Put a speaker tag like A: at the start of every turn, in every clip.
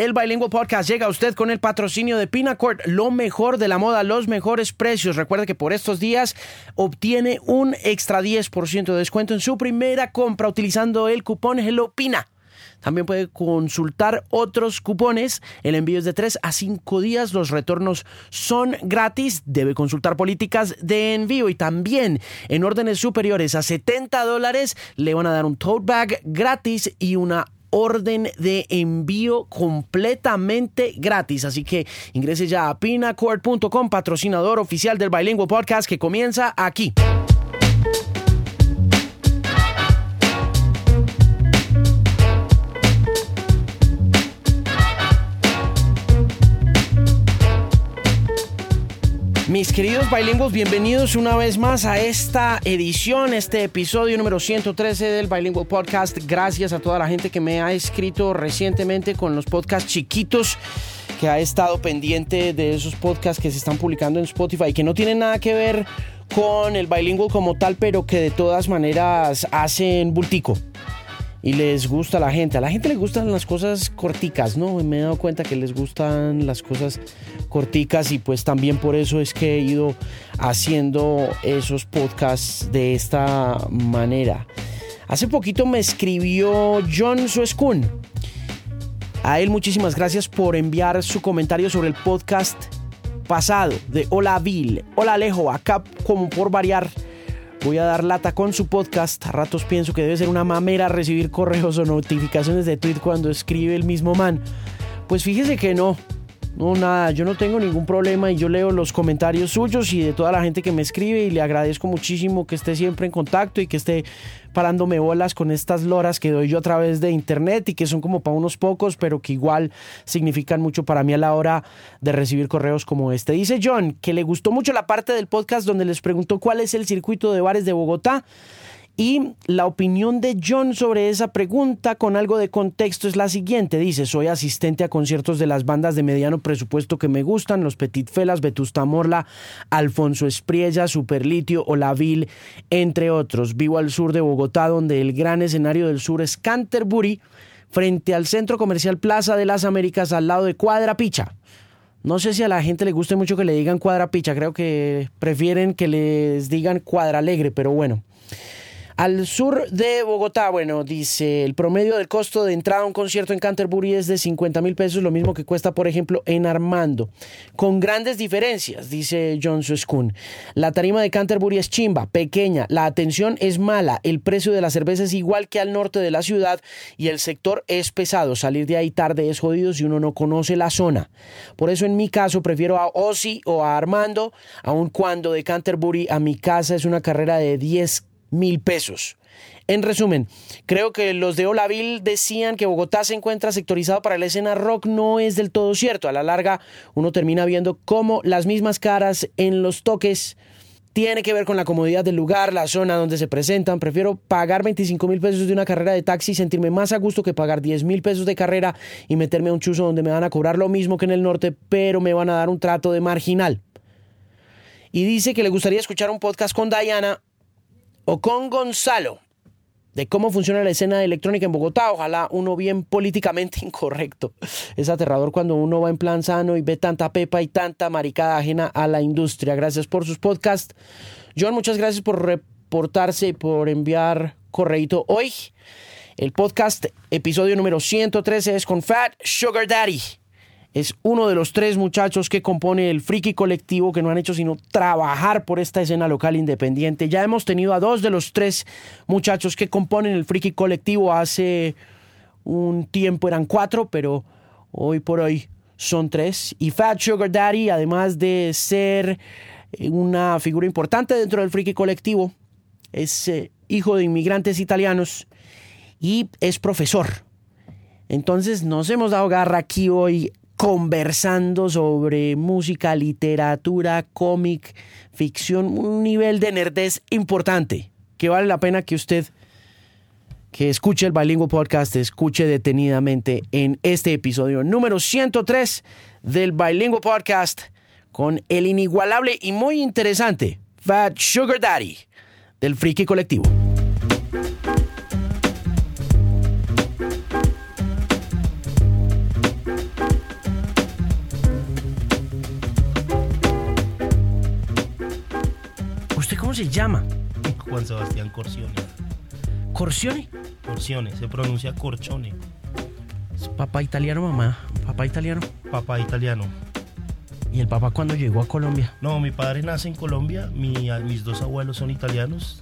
A: El Bilingual Podcast llega a usted con el patrocinio de Pinacord, lo mejor de la moda, los mejores precios. Recuerde que por estos días obtiene un extra 10% de descuento en su primera compra utilizando el cupón HelloPina. También puede consultar otros cupones. El envío es de 3 a 5 días. Los retornos son gratis. Debe consultar políticas de envío. Y también en órdenes superiores a 70 dólares le van a dar un tote bag gratis y una orden de envío completamente gratis. Así que ingrese ya a pinacord.com, patrocinador oficial del Bilingual Podcast que comienza aquí. Mis queridos bilingües, bienvenidos una vez más a esta edición, este episodio número 113 del Bilingual Podcast. Gracias a toda la gente que me ha escrito recientemente con los podcasts chiquitos, que ha estado pendiente de esos podcasts que se están publicando en Spotify, que no tienen nada que ver con el bilingual como tal, pero que de todas maneras hacen bultico y les gusta la gente. A la gente le gustan las cosas corticas, ¿no? Me he dado cuenta que les gustan las cosas corticas y pues también por eso es que he ido haciendo esos podcasts de esta manera. Hace poquito me escribió John Suescun. A él muchísimas gracias por enviar su comentario sobre el podcast pasado de Hola Bill. Hola Alejo, acá como por variar voy a dar lata con su podcast. A ratos pienso que debe ser una mamera recibir correos o notificaciones de tweet cuando escribe el mismo man. Pues fíjese que no. No, nada, yo no tengo ningún problema y yo leo los comentarios suyos y de toda la gente que me escribe y le agradezco muchísimo que esté siempre en contacto y que esté parándome bolas con estas loras que doy yo a través de internet y que son como para unos pocos, pero que igual significan mucho para mí a la hora de recibir correos como este. Dice John que le gustó mucho la parte del podcast donde les preguntó cuál es el circuito de bares de Bogotá. Y la opinión de John sobre esa pregunta con algo de contexto es la siguiente. Dice, soy asistente a conciertos de las bandas de mediano presupuesto que me gustan, los Petit Felas, Vetusta Morla, Alfonso Espriella, Superlitio, Olavil, entre otros. Vivo al sur de Bogotá, donde el gran escenario del sur es Canterbury, frente al centro comercial Plaza de las Américas, al lado de Cuadra Picha. No sé si a la gente le guste mucho que le digan Cuadra Picha, creo que prefieren que les digan Cuadra Alegre, pero bueno. Al sur de Bogotá, bueno, dice, el promedio del costo de entrada a un concierto en Canterbury es de 50 mil pesos, lo mismo que cuesta, por ejemplo, en Armando. Con grandes diferencias, dice John Suskun. La tarima de Canterbury es chimba, pequeña, la atención es mala, el precio de la cerveza es igual que al norte de la ciudad y el sector es pesado. Salir de ahí tarde es jodido si uno no conoce la zona. Por eso en mi caso prefiero a Ozzy o a Armando, aun cuando de Canterbury a mi casa es una carrera de 10 mil pesos. En resumen, creo que los de Olaville decían que Bogotá se encuentra sectorizado para la escena rock, no es del todo cierto. A la larga, uno termina viendo cómo las mismas caras en los toques tiene que ver con la comodidad del lugar, la zona donde se presentan. Prefiero pagar 25 mil pesos de una carrera de taxi y sentirme más a gusto que pagar 10 mil pesos de carrera y meterme a un chuzo donde me van a cobrar lo mismo que en el norte, pero me van a dar un trato de marginal. Y dice que le gustaría escuchar un podcast con Diana o con Gonzalo de cómo funciona la escena electrónica en Bogotá. Ojalá uno bien políticamente incorrecto. Es aterrador cuando uno va en plan sano y ve tanta pepa y tanta maricada ajena a la industria. Gracias por sus podcasts. John, muchas gracias por reportarse y por enviar correito hoy. El podcast, episodio número 113, es con Fat Sugar Daddy es uno de los tres muchachos que compone el Friki Colectivo que no han hecho sino trabajar por esta escena local independiente. Ya hemos tenido a dos de los tres muchachos que componen el Friki Colectivo. Hace un tiempo eran cuatro, pero hoy por hoy son tres. Y Fat Sugar Daddy, además de ser una figura importante dentro del Friki Colectivo, es eh, hijo de inmigrantes italianos y es profesor. Entonces nos hemos dado garra aquí hoy conversando sobre música, literatura, cómic, ficción, un nivel de nerdez importante que vale la pena que usted que escuche el Bilingüe Podcast, escuche detenidamente en este episodio número 103 del Bilingüe Podcast con el inigualable y muy interesante Fat Sugar Daddy del Friki Colectivo. Se llama?
B: Juan Sebastián Corcione.
A: ¿Corcione?
B: Corcione, se pronuncia Corcione.
A: Es papá italiano, mamá. Papá italiano.
B: Papá italiano.
A: ¿Y el papá cuando llegó a Colombia?
B: No, mi padre nace en Colombia, mi- mis dos abuelos son italianos,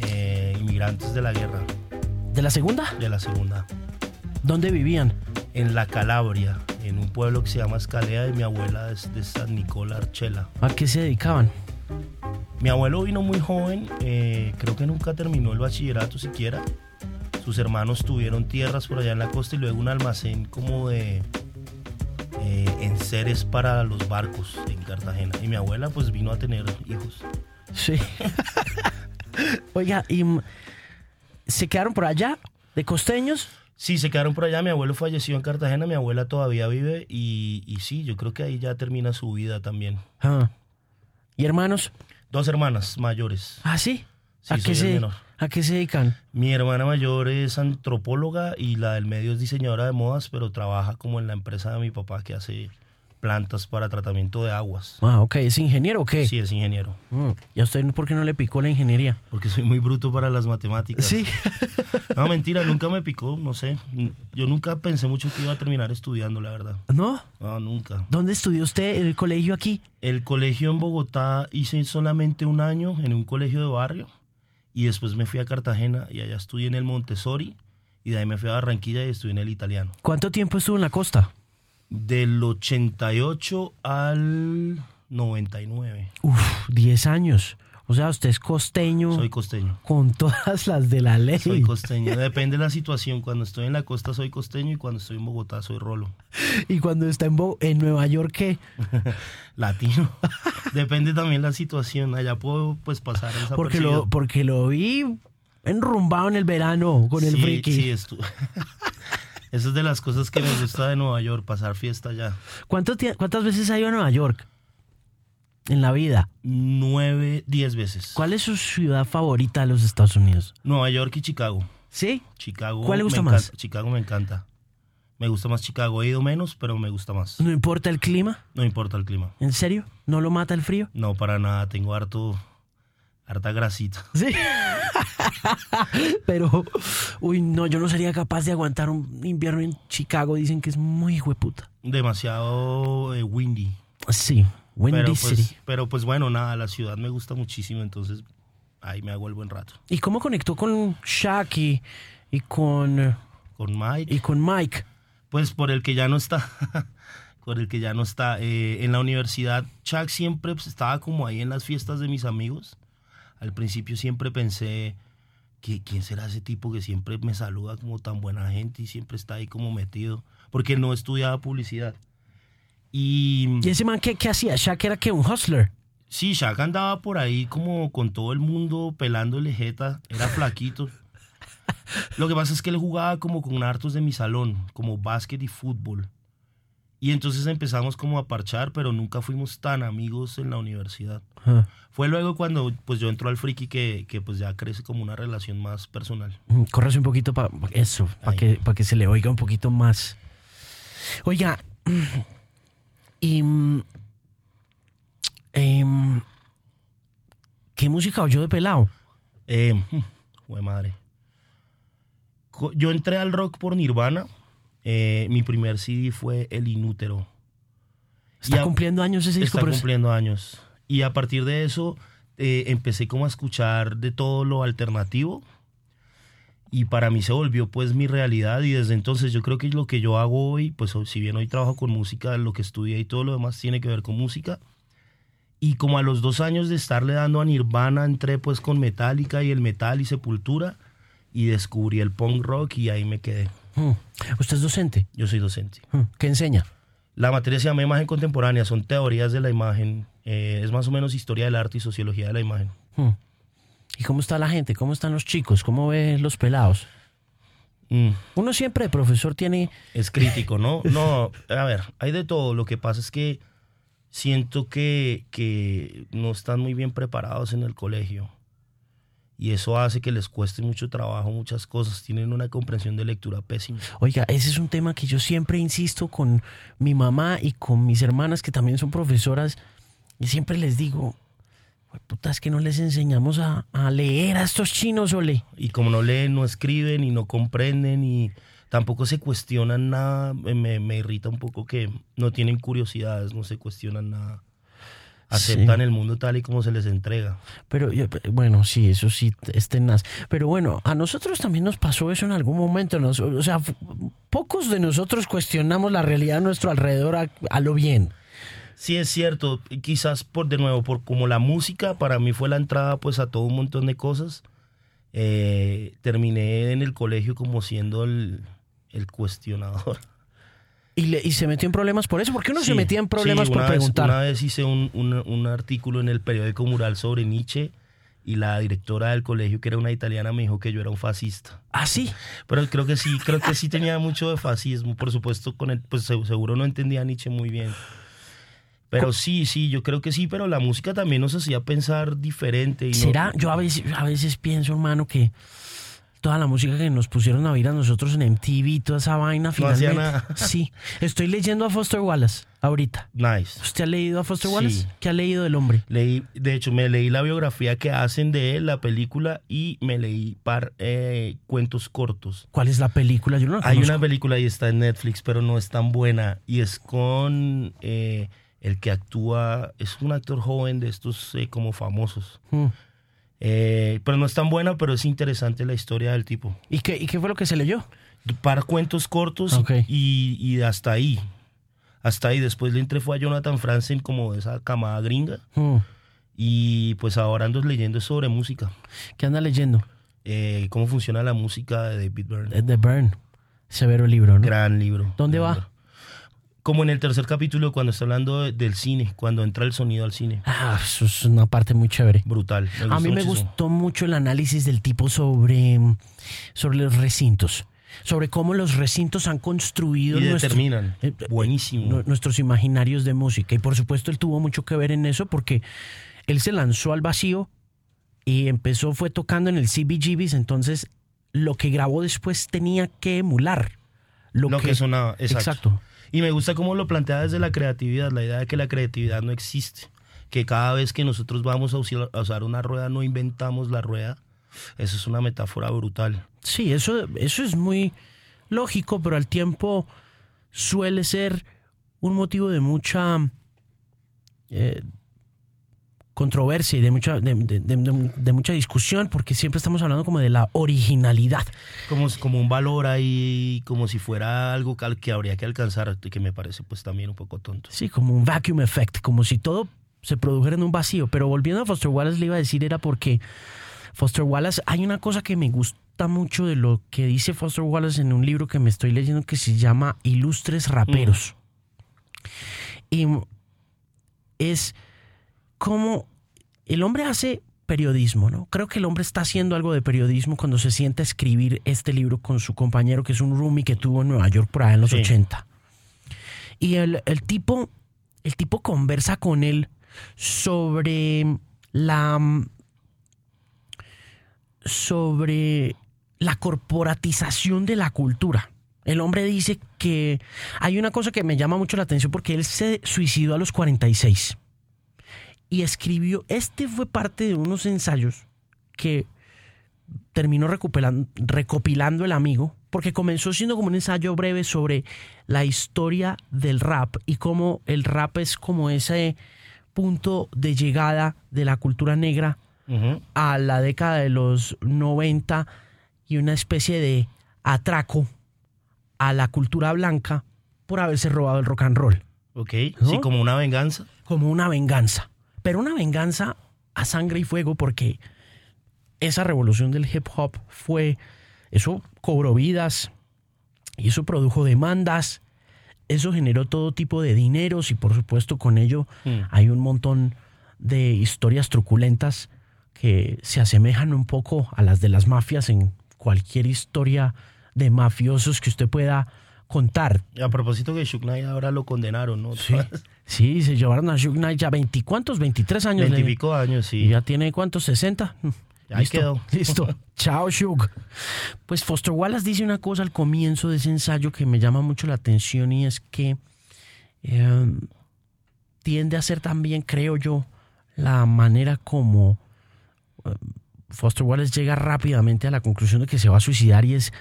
B: eh, inmigrantes de la guerra,
A: ¿De la segunda?
B: de la segunda.
A: ¿Dónde vivían?
B: En la Calabria, en un pueblo que se llama Escalea y mi abuela es de San Nicola Archela.
A: ¿A qué se dedicaban?
B: Mi abuelo vino muy joven, eh, creo que nunca terminó el bachillerato siquiera. Sus hermanos tuvieron tierras por allá en la costa y luego un almacén como de eh, enseres para los barcos en Cartagena. Y mi abuela pues vino a tener hijos.
A: Sí. Oiga, ¿y se quedaron por allá? ¿De costeños?
B: Sí, se quedaron por allá. Mi abuelo falleció en Cartagena, mi abuela todavía vive y, y sí, yo creo que ahí ya termina su vida también.
A: Ah. ¿Y hermanos?
B: Dos hermanas mayores.
A: Ah, sí.
B: Sí,
A: ¿A, qué se,
B: menor.
A: ¿A qué se dedican?
B: Mi hermana mayor es antropóloga y la del medio es diseñadora de modas, pero trabaja como en la empresa de mi papá que hace plantas para tratamiento de aguas.
A: Ah, ok. ¿Es ingeniero o qué?
B: Sí, es ingeniero.
A: Mm, ¿Y a usted por qué no le picó la ingeniería?
B: Porque soy muy bruto para las matemáticas.
A: Sí.
B: No, mentira, nunca me picó, no sé. Yo nunca pensé mucho que iba a terminar estudiando, la verdad.
A: ¿No?
B: No, nunca.
A: ¿Dónde estudió usted el colegio aquí?
B: El colegio en Bogotá hice solamente un año en un colegio de barrio y después me fui a Cartagena y allá estudié en el Montessori y de ahí me fui a Barranquilla y estudié en el italiano.
A: ¿Cuánto tiempo estuvo en la costa?
B: Del 88 al 99.
A: Uf, 10 años. O sea, usted es costeño
B: Soy costeño.
A: con todas las de la ley.
B: Soy costeño. Depende de la situación. Cuando estoy en la costa soy costeño y cuando estoy en Bogotá soy rolo.
A: y cuando está en, Bo- en Nueva York, ¿qué?
B: Latino. Depende también la situación. Allá puedo pues pasar esa
A: Porque lo, porque lo vi enrumbado en el verano con el
B: sí,
A: friki.
B: Sí, Eso es de las cosas que me gusta de Nueva York, pasar fiesta allá.
A: ¿Cuánto tie- ¿Cuántas veces ha ido a Nueva York? En la vida.
B: Nueve, diez veces.
A: ¿Cuál es su ciudad favorita de los Estados Unidos?
B: Nueva York y Chicago.
A: ¿Sí?
B: Chicago.
A: ¿Cuál le gusta más?
B: encanta- Chicago me encanta. Me gusta más Chicago. He ido menos, pero me gusta más.
A: ¿No importa el clima?
B: No importa el clima.
A: ¿En serio? ¿No lo mata el frío?
B: No, para nada. Tengo harto, harta grasita.
A: Sí. Pero, uy, no, yo no sería capaz de aguantar un invierno en Chicago. Dicen que es muy hueputa.
B: Demasiado eh, windy.
A: Sí, Windy
B: Pero
A: City.
B: pues, pero pues bueno, nada, la ciudad me gusta muchísimo, entonces ahí me hago el buen rato.
A: ¿Y cómo conectó con Shaq y, y con,
B: Con Mike.
A: y con Mike?
B: Pues por el que ya no está. por el que ya no está. Eh, en la universidad, Chuck siempre pues, estaba como ahí en las fiestas de mis amigos. Al principio siempre pensé quién será ese tipo que siempre me saluda como tan buena gente y siempre está ahí como metido. Porque no estudiaba publicidad. Y
A: ¿Y ese man qué, qué hacía? Shaq era que un hustler.
B: sí, Shaq andaba por ahí como con todo el mundo pelándole jeta. Era flaquito. Lo que pasa es que él jugaba como con hartos de mi salón, como básquet y fútbol. Y entonces empezamos como a parchar, pero nunca fuimos tan amigos en la universidad.
A: Ah.
B: Fue luego cuando pues yo entro al friki que, que pues ya crece como una relación más personal.
A: Mm, Córrese un poquito para eso, para que, pa' que se le oiga un poquito más. Oiga, y, mm, em, ¿qué música oyó de pelado?
B: Eh, jue madre. Yo entré al rock por Nirvana. Eh, mi primer CD fue El Inútero.
A: Está
B: a-
A: cumpliendo años ese disco,
B: Está
A: pero es-
B: cumpliendo años. Y a partir de eso eh, empecé como a escuchar de todo lo alternativo. Y para mí se volvió pues mi realidad y desde entonces yo creo que lo que yo hago hoy, pues si bien hoy trabajo con música, lo que estudié y todo lo demás tiene que ver con música. Y como a los dos años de estarle dando a Nirvana, entré pues con Metallica y el metal y Sepultura y descubrí el punk rock y ahí me quedé.
A: Mm. ¿Usted es docente?
B: Yo soy docente.
A: Mm. ¿Qué enseña?
B: La materia se llama imagen contemporánea, son teorías de la imagen, eh, es más o menos historia del arte y sociología de la imagen.
A: Mm. ¿Y cómo está la gente? ¿Cómo están los chicos? ¿Cómo ve los pelados?
B: Mm,
A: Uno siempre de profesor tiene...
B: es crítico, ¿no? No, a ver, hay de todo. Lo que pasa es que siento que, que no están muy bien preparados en el colegio. Y eso hace que les cueste mucho trabajo muchas cosas. Tienen una comprensión de lectura pésima.
A: Oiga, ese es un tema que yo siempre insisto con mi mamá y con mis hermanas que también son profesoras y siempre les digo, puta, es que no les enseñamos a, a leer a estos chinos, ole.
B: Y como no leen, no escriben y no comprenden y tampoco se cuestionan nada, me, me irrita un poco que no tienen curiosidades, no se cuestionan nada. Aceptan
A: Sí.
B: el mundo tal y como se les entrega.
A: Pero yo- bueno, sí, eso sí es tenaz. Pero bueno, a nosotros también nos pasó eso en algún momento. nos- o sea, pocos de nosotros cuestionamos la realidad a nuestro alrededor a, a lo bien.
B: Sí, es cierto. Quizás por de nuevo, por como la música para mí fue la entrada pues a todo un montón de cosas. eh, terminé en el colegio como siendo el, el cuestionador.
A: Y, le- y se metió en problemas por eso. porque uno se metía en problemas
B: sí,
A: por
B: vez-
A: preguntar?
B: una vez hice un, un- un artículo en el periódico Mural sobre Nietzsche y la directora del colegio, que era una italiana, me dijo que yo era un fascista.
A: Ah, sí.
B: Pero creo que sí, creo que sí tenía mucho de fascismo. Por supuesto, con el, pues se- seguro no entendía a Nietzsche muy bien. Pero sí, sí, yo creo que sí, pero la música también nos hacía pensar diferente. Y no-
A: ¿Será? Yo a veces, a veces pienso, hermano, que toda la música que nos pusieron a oír a nosotros en MTV, toda esa vaina,
B: No hacía
A: finalmente.
B: nada.
A: Sí. Estoy leyendo a Foster Wallace ahorita.
B: Nice.
A: ¿Usted ha leído a Foster
B: Sí.
A: Wallace? ¿Qué ha leído del hombre?
B: Leí, de hecho, me leí la biografía que hacen de él, la película, y me leí par eh, cuentos cortos.
A: ¿Cuál es la película? Yo no la
B: Hay
A: conozco.
B: una película y está en Netflix, pero no es tan buena. Y es con eh, el que actúa, es un actor joven de estos eh, como famosos.
A: Mm.
B: Eh, pero no es tan buena, pero es interesante la historia del tipo.
A: ¿Y qué, ¿Y qué fue lo que se leyó?
B: Para cuentos cortos y, y hasta ahí. Hasta ahí. Después le entré fue a Jonathan Franzen como de esa camada gringa.
A: Mm.
B: Y pues ahora ando leyendo sobre música.
A: ¿Qué anda leyendo?
B: Eh, cómo funciona la música de David Byrne.
A: Eh, The Burn. Severo libro, ¿no?
B: Gran libro.
A: ¿Dónde
B: gran
A: va?
B: libro. Como en el tercer capítulo, cuando está hablando de- del cine, cuando entra el sonido al cine.
A: Ah, eso es una parte muy chévere.
B: Brutal.
A: A mí me
B: muchísimo.
A: gustó mucho el análisis del tipo sobre, sobre los recintos. Sobre cómo los recintos han construido
B: Y determinan.
A: eh,
B: Buenísimo.
A: nu- nuestros imaginarios de música. Y por supuesto él tuvo mucho que ver en eso porque él se lanzó al vacío y empezó, fue tocando en el CBGBs, entonces lo que grabó después tenía que emular lo,
B: lo que, sonaba. Exacto.
A: Exacto.
B: Y me gusta cómo lo plantea desde la creatividad, la idea de que la creatividad no existe. Que cada vez que nosotros vamos a usar, una rueda no inventamos la rueda. Eso es una metáfora brutal.
A: Sí, eso, eso es muy lógico, pero al tiempo suele ser un motivo de mucha eh, controversia y de mucha, de, de- de- de mucha discusión, porque siempre estamos hablando como de la originalidad.
B: Como, como un valor ahí, como si fuera algo que, que habría que alcanzar, que me parece pues también un poco tonto.
A: Sí, como un vacuum effect, como si todo se produjera en un vacío. Pero volviendo a Foster Wallace, le iba a decir, era porque Foster Wallace, hay una cosa que me gusta mucho de lo que dice Foster Wallace en un libro que me estoy leyendo que se llama Ilustres Raperos. Y es como el hombre hace periodismo, ¿no? Creo que el hombre está haciendo algo de periodismo cuando se sienta a escribir este libro con su compañero, que es un roomie que tuvo en Nueva York por allá en los
B: Sí.
A: 80. Y el, el tipo, el tipo conversa con él sobre la sobre la corporatización de la cultura. El hombre dice que hay una cosa que me llama mucho la atención porque él se suicidó a los 46 y escribió, este fue parte de unos ensayos que terminó recupelan- recopilando el amigo, porque comenzó siendo como un ensayo breve sobre la historia del rap y cómo el rap es como ese punto de llegada de la cultura negra a la década de los 90 y una especie de atraco a la cultura blanca por haberse robado el rock and roll,
B: Ok,
A: ¿No?
B: sí, como una venganza.
A: como una venganza, pero una venganza a sangre y fuego porque esa revolución del hip hop fue, eso cobró vidas y eso produjo demandas, eso generó todo tipo de dineros y por supuesto con ello
B: Mm.
A: hay un montón de historias truculentas que se asemejan un poco a las de las mafias en cualquier historia de mafiosos que usted pueda contar.
B: A propósito que Knight ahora lo condenaron, ¿no?
A: Sí, sí se llevaron a Suge Knight ya 20, ¿cuántos? 23 años.
B: Veintipico años, sí.
A: Y ya tiene cuántos, 60.
B: Ahí quedó.
A: Listo. Chao, Shug. Pues Foster Wallace dice una cosa al comienzo de ese ensayo que me llama mucho la atención y es que eh, tiende a ser también, creo yo, la manera como eh, Foster Wallace llega rápidamente a la conclusión de que se va a suicidar y es,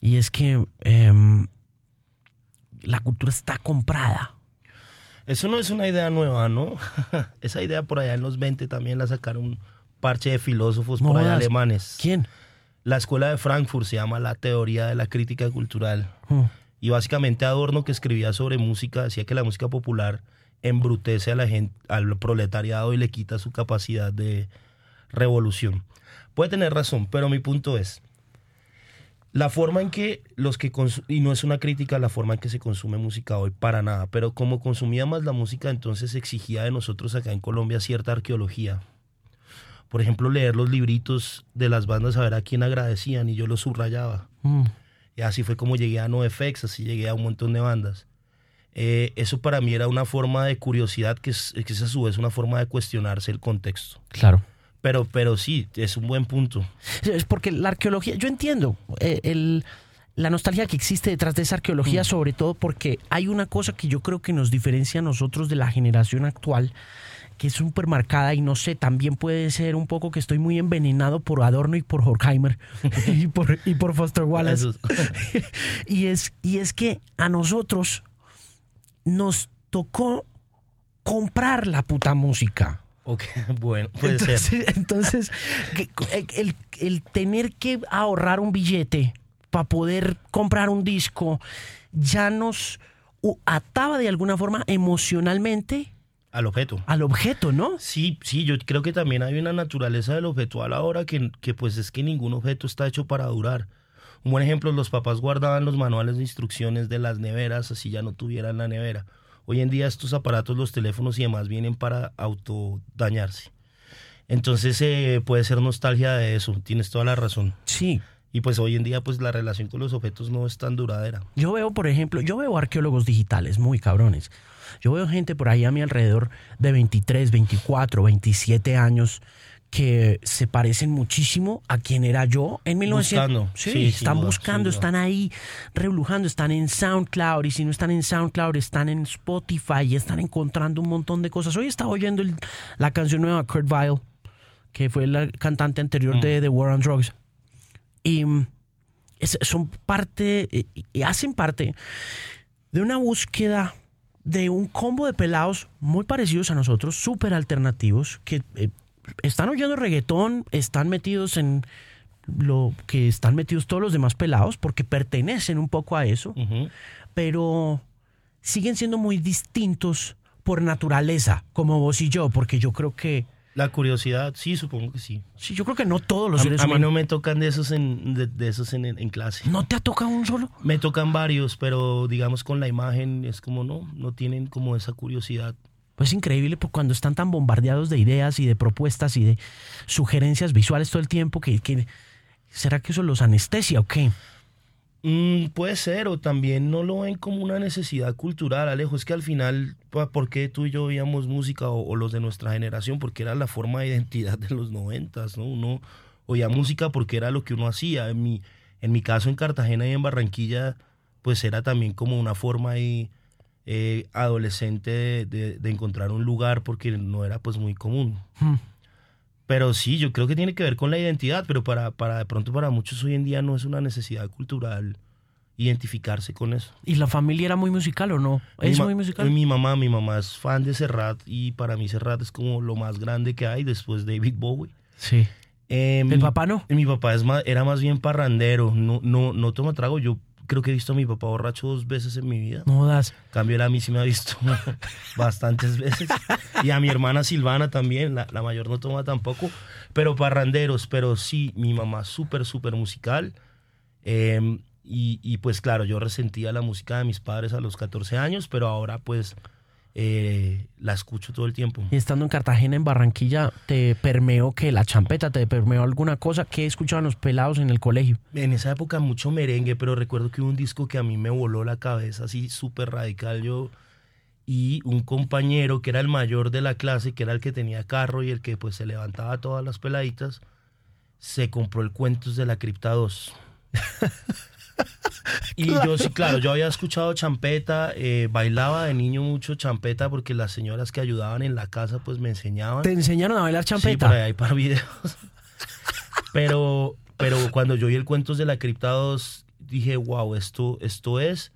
A: y es que em, la cultura está comprada.
B: Eso no es una idea nueva, ¿no? Esa idea por allá en los 20 también la sacaron un parche de filósofos por allá alemanes.
A: ¿Quién?
B: La escuela de Frankfurt se llama la teoría de la crítica cultural.
A: Hmm.
B: Y básicamente Adorno que escribía sobre música decía que la música popular embrutece a la gente, al proletariado y le quita su capacidad de revolución. Puede tener razón, pero mi punto es, la forma en que los que y no es una crítica a la forma en que se consume música hoy para nada, pero como consumía más la música, entonces exigía de nosotros acá en Colombia cierta arqueología. Por ejemplo, leer los libritos de las bandas a ver a quién agradecían y yo los subrayaba.
A: Mm.
B: Y así fue como llegué a NoFX, así llegué a un montón de bandas. Eh, eso para mí era una forma de curiosidad que es, que es a su vez una forma de cuestionarse el contexto.
A: Claro.
B: Pero, pero sí, es un buen punto.
A: Es porque la arqueología, yo entiendo eh, el, la nostalgia que existe detrás de esa arqueología, mm. sobre todo porque hay una cosa que yo creo que nos diferencia a nosotros de la generación actual, que es súper marcada y no sé, también puede ser un poco que estoy muy envenenado por Adorno y por Horkheimer y, por, y por Foster Wallace. y, es, y es que a nosotros nos tocó comprar la puta música.
B: Ok, bueno, puede
A: entonces,
B: ser.
A: Entonces, el, el tener que ahorrar un billete para poder comprar un disco ya nos ataba de alguna forma emocionalmente
B: al objeto.
A: Al objeto, ¿no?
B: Sí, sí, yo creo que también hay una naturaleza del objeto a la hora que, que pues es que ningún objeto está hecho para durar. Un buen ejemplo, los papás guardaban los manuales de instrucciones de las neveras, así ya no tuvieran la nevera. Hoy en día estos aparatos, los teléfonos y demás vienen para autodañarse. Entonces eh, puede ser nostalgia de eso, tienes toda la razón.
A: Sí.
B: Y pues hoy en día pues la relación con los objetos no es tan duradera.
A: Yo veo, por ejemplo, yo veo arqueólogos digitales muy cabrones. Yo veo gente por ahí a mi alrededor de 23, 24, 27 años que se parecen muchísimo a quien era yo en 1900. Sí, están buscando, están ahí reblujando, están en SoundCloud y si no están en SoundCloud están en Spotify y están encontrando un montón de cosas. Hoy estaba oyendo la canción nueva de Kurt Vile, que fue la cantante anterior mm. de The War on Drugs. Y mm, son parte, y hacen parte de una búsqueda de un combo de pelados muy parecidos a nosotros, súper alternativos, que eh, están oyendo reggaetón, están metidos en lo que están metidos todos los demás pelados, porque pertenecen un poco a eso, pero siguen siendo muy distintos por naturaleza, como vos y yo, porque yo creo que...
B: La curiosidad, sí, supongo que sí.
A: Sí, yo creo que no todos los
B: a,
A: seres
B: humanos. A mí no me tocan de esos en, de, esos en, en, clase.
A: ¿No te ha tocado un solo?
B: Me tocan varios, pero digamos con la imagen es como no, no tienen como esa curiosidad
A: es increíble porque cuando están tan bombardeados de ideas y de propuestas y de sugerencias visuales todo el tiempo, que, ¿será que eso los anestesia o qué?
B: Mm, puede ser, o también no lo ven como una necesidad cultural, Alejo. Es que al final, ¿por qué tú y yo oíamos música o, los de nuestra generación? Porque era la forma de identidad de los noventas, ¿no? Uno oía música porque era lo que uno hacía. En mi, en mi caso, en Cartagena y en Barranquilla, pues era también como una forma de eh, adolescente de, encontrar un lugar porque no era pues muy común. Hmm. Pero sí, yo creo que tiene que ver con la identidad, pero para, para de pronto para muchos hoy en día no es una necesidad cultural identificarse con eso.
A: ¿Y la familia era muy musical o no? ¿Es muy musical?
B: Mi mamá, mi mamá es fan de Serrat y para mí Serrat es como lo más grande que hay después de David Bowie.
A: Sí. Eh, ¿El papá no?
B: Mi papá es más, era más bien parrandero, no, no, no toma trago. Yo creo que he visto a mi papá borracho dos veces en mi vida.
A: No das.
B: Cambio él a mí sí me ha visto bastantes veces. Y a mi hermana Silvana también, la, mayor no toma tampoco. Pero parranderos, pero sí, mi mamá súper, súper musical. Em, y, y, pues claro, yo resentía la música de mis padres a los 14 años, pero ahora pues eh, la escucho todo el tiempo.
A: Y estando en Cartagena, en Barranquilla, ¿te permeó que la champeta, te permeó alguna cosa que escuchaban los pelados en el colegio?
B: En esa época mucho merengue, pero recuerdo que hubo un disco que a mí me voló la cabeza, así súper radical. Yo y un compañero que era el mayor de la clase, que era el que tenía carro y el que pues se levantaba todas las peladitas, se compró el Cuentos de la Cripta 2. Y yo sí, claro, yo había escuchado champeta, eh, bailaba de niño mucho champeta porque las señoras que ayudaban en la casa pues me enseñaban.
A: ¿Te enseñaron a bailar
B: Sí,
A: champeta?
B: por ahí para videos. pero, pero cuando yo vi el Cuentos de la Cripta 2, dije, wow, esto, esto es.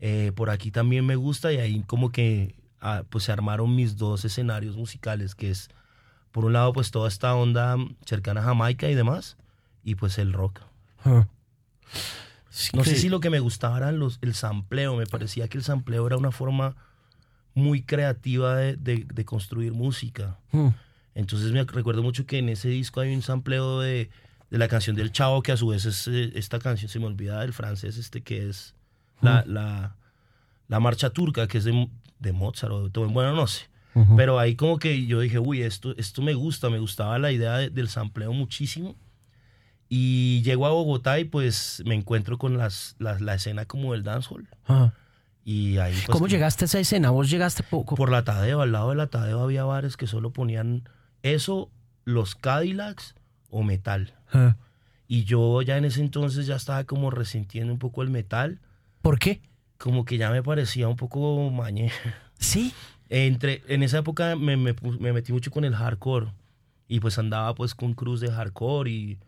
B: Eh, por aquí también me gusta y ahí como que ah, pues se armaron mis dos escenarios musicales, que es, por un lado, pues toda esta onda cercana a Jamaica y demás, y pues el rock.
A: Ah. Sí,
B: No sé si lo que me gustaba era los, el sampleo, me parecía que el sampleo era una forma muy creativa de, de- de construir música.
A: Mm.
B: Entonces me recuerdo mucho que en ese disco hay un sampleo de, de la canción del Chavo, que a su vez es eh, esta canción, se me olvida del francés, este que es la, la, la marcha turca, que es de, de Mozart o de bueno, no sé. Pero ahí como que yo dije, uy, esto, esto me gusta, me gustaba la idea de- del sampleo muchísimo. Y llego a Bogotá y pues me encuentro con las, las- la escena como del dancehall.
A: Ah.
B: Y ahí pues,
A: ¿Cómo llegaste a esa escena? ¿Vos llegaste poco?
B: Por la Tadeo, al lado de la Tadeo había bares que solo ponían eso, los Cadillacs o metal.
A: Ah.
B: Y yo ya en ese entonces ya estaba como resintiendo un poco el metal,
A: ¿Por qué?
B: como que ya me parecía un poco mañe.
A: Sí.
B: Entre, en esa época me, me me metí mucho con el hardcore y pues andaba pues con cruz de hardcore y,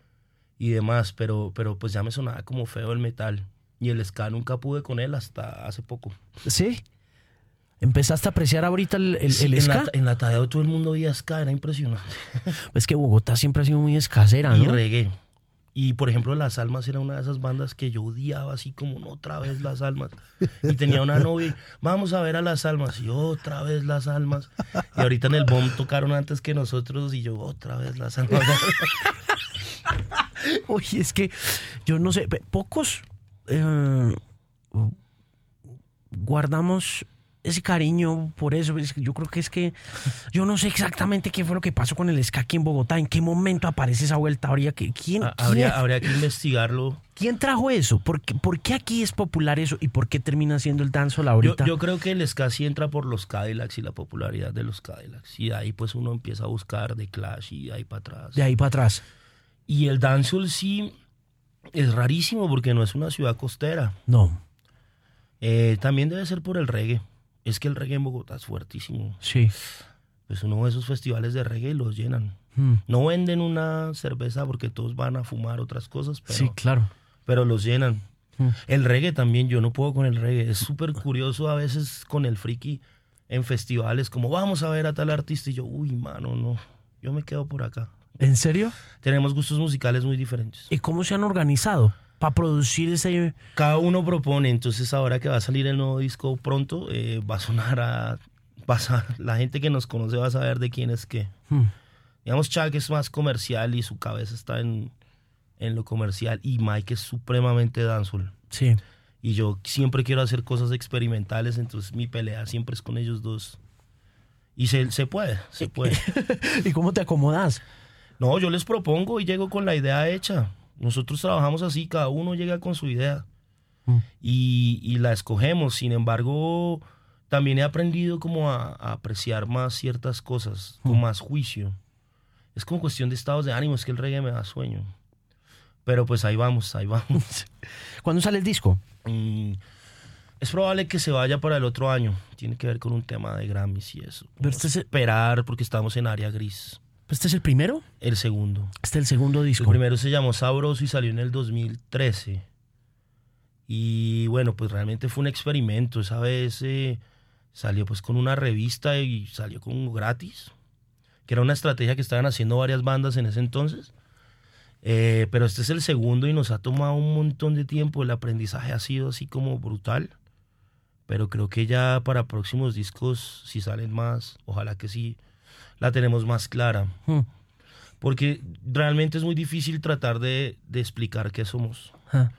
B: y demás, pero, pero pues ya me sonaba como feo el metal. Y el ska nunca pude con él hasta hace poco.
A: Sí. ¿Empezaste a apreciar ahorita el, el,
B: Sí,
A: el
B: en,
A: ska?
B: la, en la Tadeo todo el mundo oía ska, era impresionante.
A: Es que Bogotá siempre ha sido muy escasera,
B: y
A: ¿no?
B: reggae. Y por ejemplo, Las Almas era una de esas bandas que yo odiaba, así como "No, otra vez Las Almas. Y tenía una novia, y, vamos a ver a Las Almas, y otra vez Las Almas. Y ahorita en el BOM tocaron antes que nosotros, y yo otra vez Las Almas.
A: Uy, es que yo no sé, pocos eh, guardamos ese cariño por eso. Yo creo que es que yo no sé exactamente qué fue lo que pasó con el ska aquí en Bogotá, en qué momento aparece esa vuelta. Habría que, ¿quién,
B: Ha- habría,
A: quién,
B: habría que investigarlo.
A: quién trajo eso? ¿Por qué, por qué aquí es popular eso y por qué termina siendo el dancehall
B: Yo,
A: ahorita?
B: yo creo que el ska sí entra por los Cadillacs y la popularidad de los Cadillacs. Y de ahí pues uno empieza a buscar de Clash y de ahí para atrás.
A: De ahí para atrás.
B: Y el dancehall sí es rarísimo porque no es una ciudad costera.
A: No,
B: Eh, también debe ser por el reggae. Es que el reggae en Bogotá es fuertísimo.
A: sí.
B: Pues uno ve esos festivales de reggae y los llenan.
A: Mm,
B: No venden una cerveza porque todos van a fumar otras cosas, pero,
A: sí, claro.
B: pero los llenan.
A: Mm.
B: El reggae también, yo no puedo con el reggae. Es súper curioso a veces con el friki en festivales, como vamos a ver a tal artista y yo, uy, mano, no, yo me quedo por acá.
A: ¿En serio?
B: Tenemos gustos musicales muy diferentes.
A: ¿Y cómo se han organizado para producir ese...
B: Cada uno propone, entonces ahora que va a salir el nuevo disco pronto, eh, va a sonar a... Sa- la gente que nos conoce va a saber de quién es qué.
A: Mm,
B: Digamos, Chuck es más comercial y su cabeza está en, en lo comercial y Mike es supremamente dancehall.
A: Sí.
B: Y yo siempre quiero hacer cosas experimentales, entonces mi pelea siempre es con ellos dos. Y se, se puede, se puede.
A: ¿Y cómo te acomodas?
B: No, yo les propongo y llego con la idea hecha. Nosotros trabajamos así, cada uno llega con su idea
A: Mm.
B: y, y la escogemos. Sin embargo, también he aprendido como a, a apreciar más ciertas cosas, con más juicio. Es como cuestión de estados de ánimo, es que el reggae me da sueño. Pero pues ahí vamos, ahí vamos.
A: ¿Cuándo sale el disco?
B: Mm, es probable que se vaya para el otro año. Tiene que ver con un tema de Grammys y eso.
A: Pero este
B: Esperar porque estamos en área gris.
A: Este es el primero.
B: El segundo.
A: Este es el segundo
B: El
A: disco.
B: primero se llamó Sabroso y salió en el 2013. Y bueno, pues realmente fue un experimento. Esa vez eh, salió pues con una revista y salió con gratis, que era una estrategia que estaban haciendo varias bandas en ese entonces. Eh, pero este es el segundo y nos ha tomado un montón de tiempo. El aprendizaje ha sido así como brutal. Pero creo que ya para próximos discos, si salen más, ojalá que sí, la tenemos más clara.
A: Mm,
B: Porque realmente es muy difícil tratar de, de explicar qué somos.
A: ah,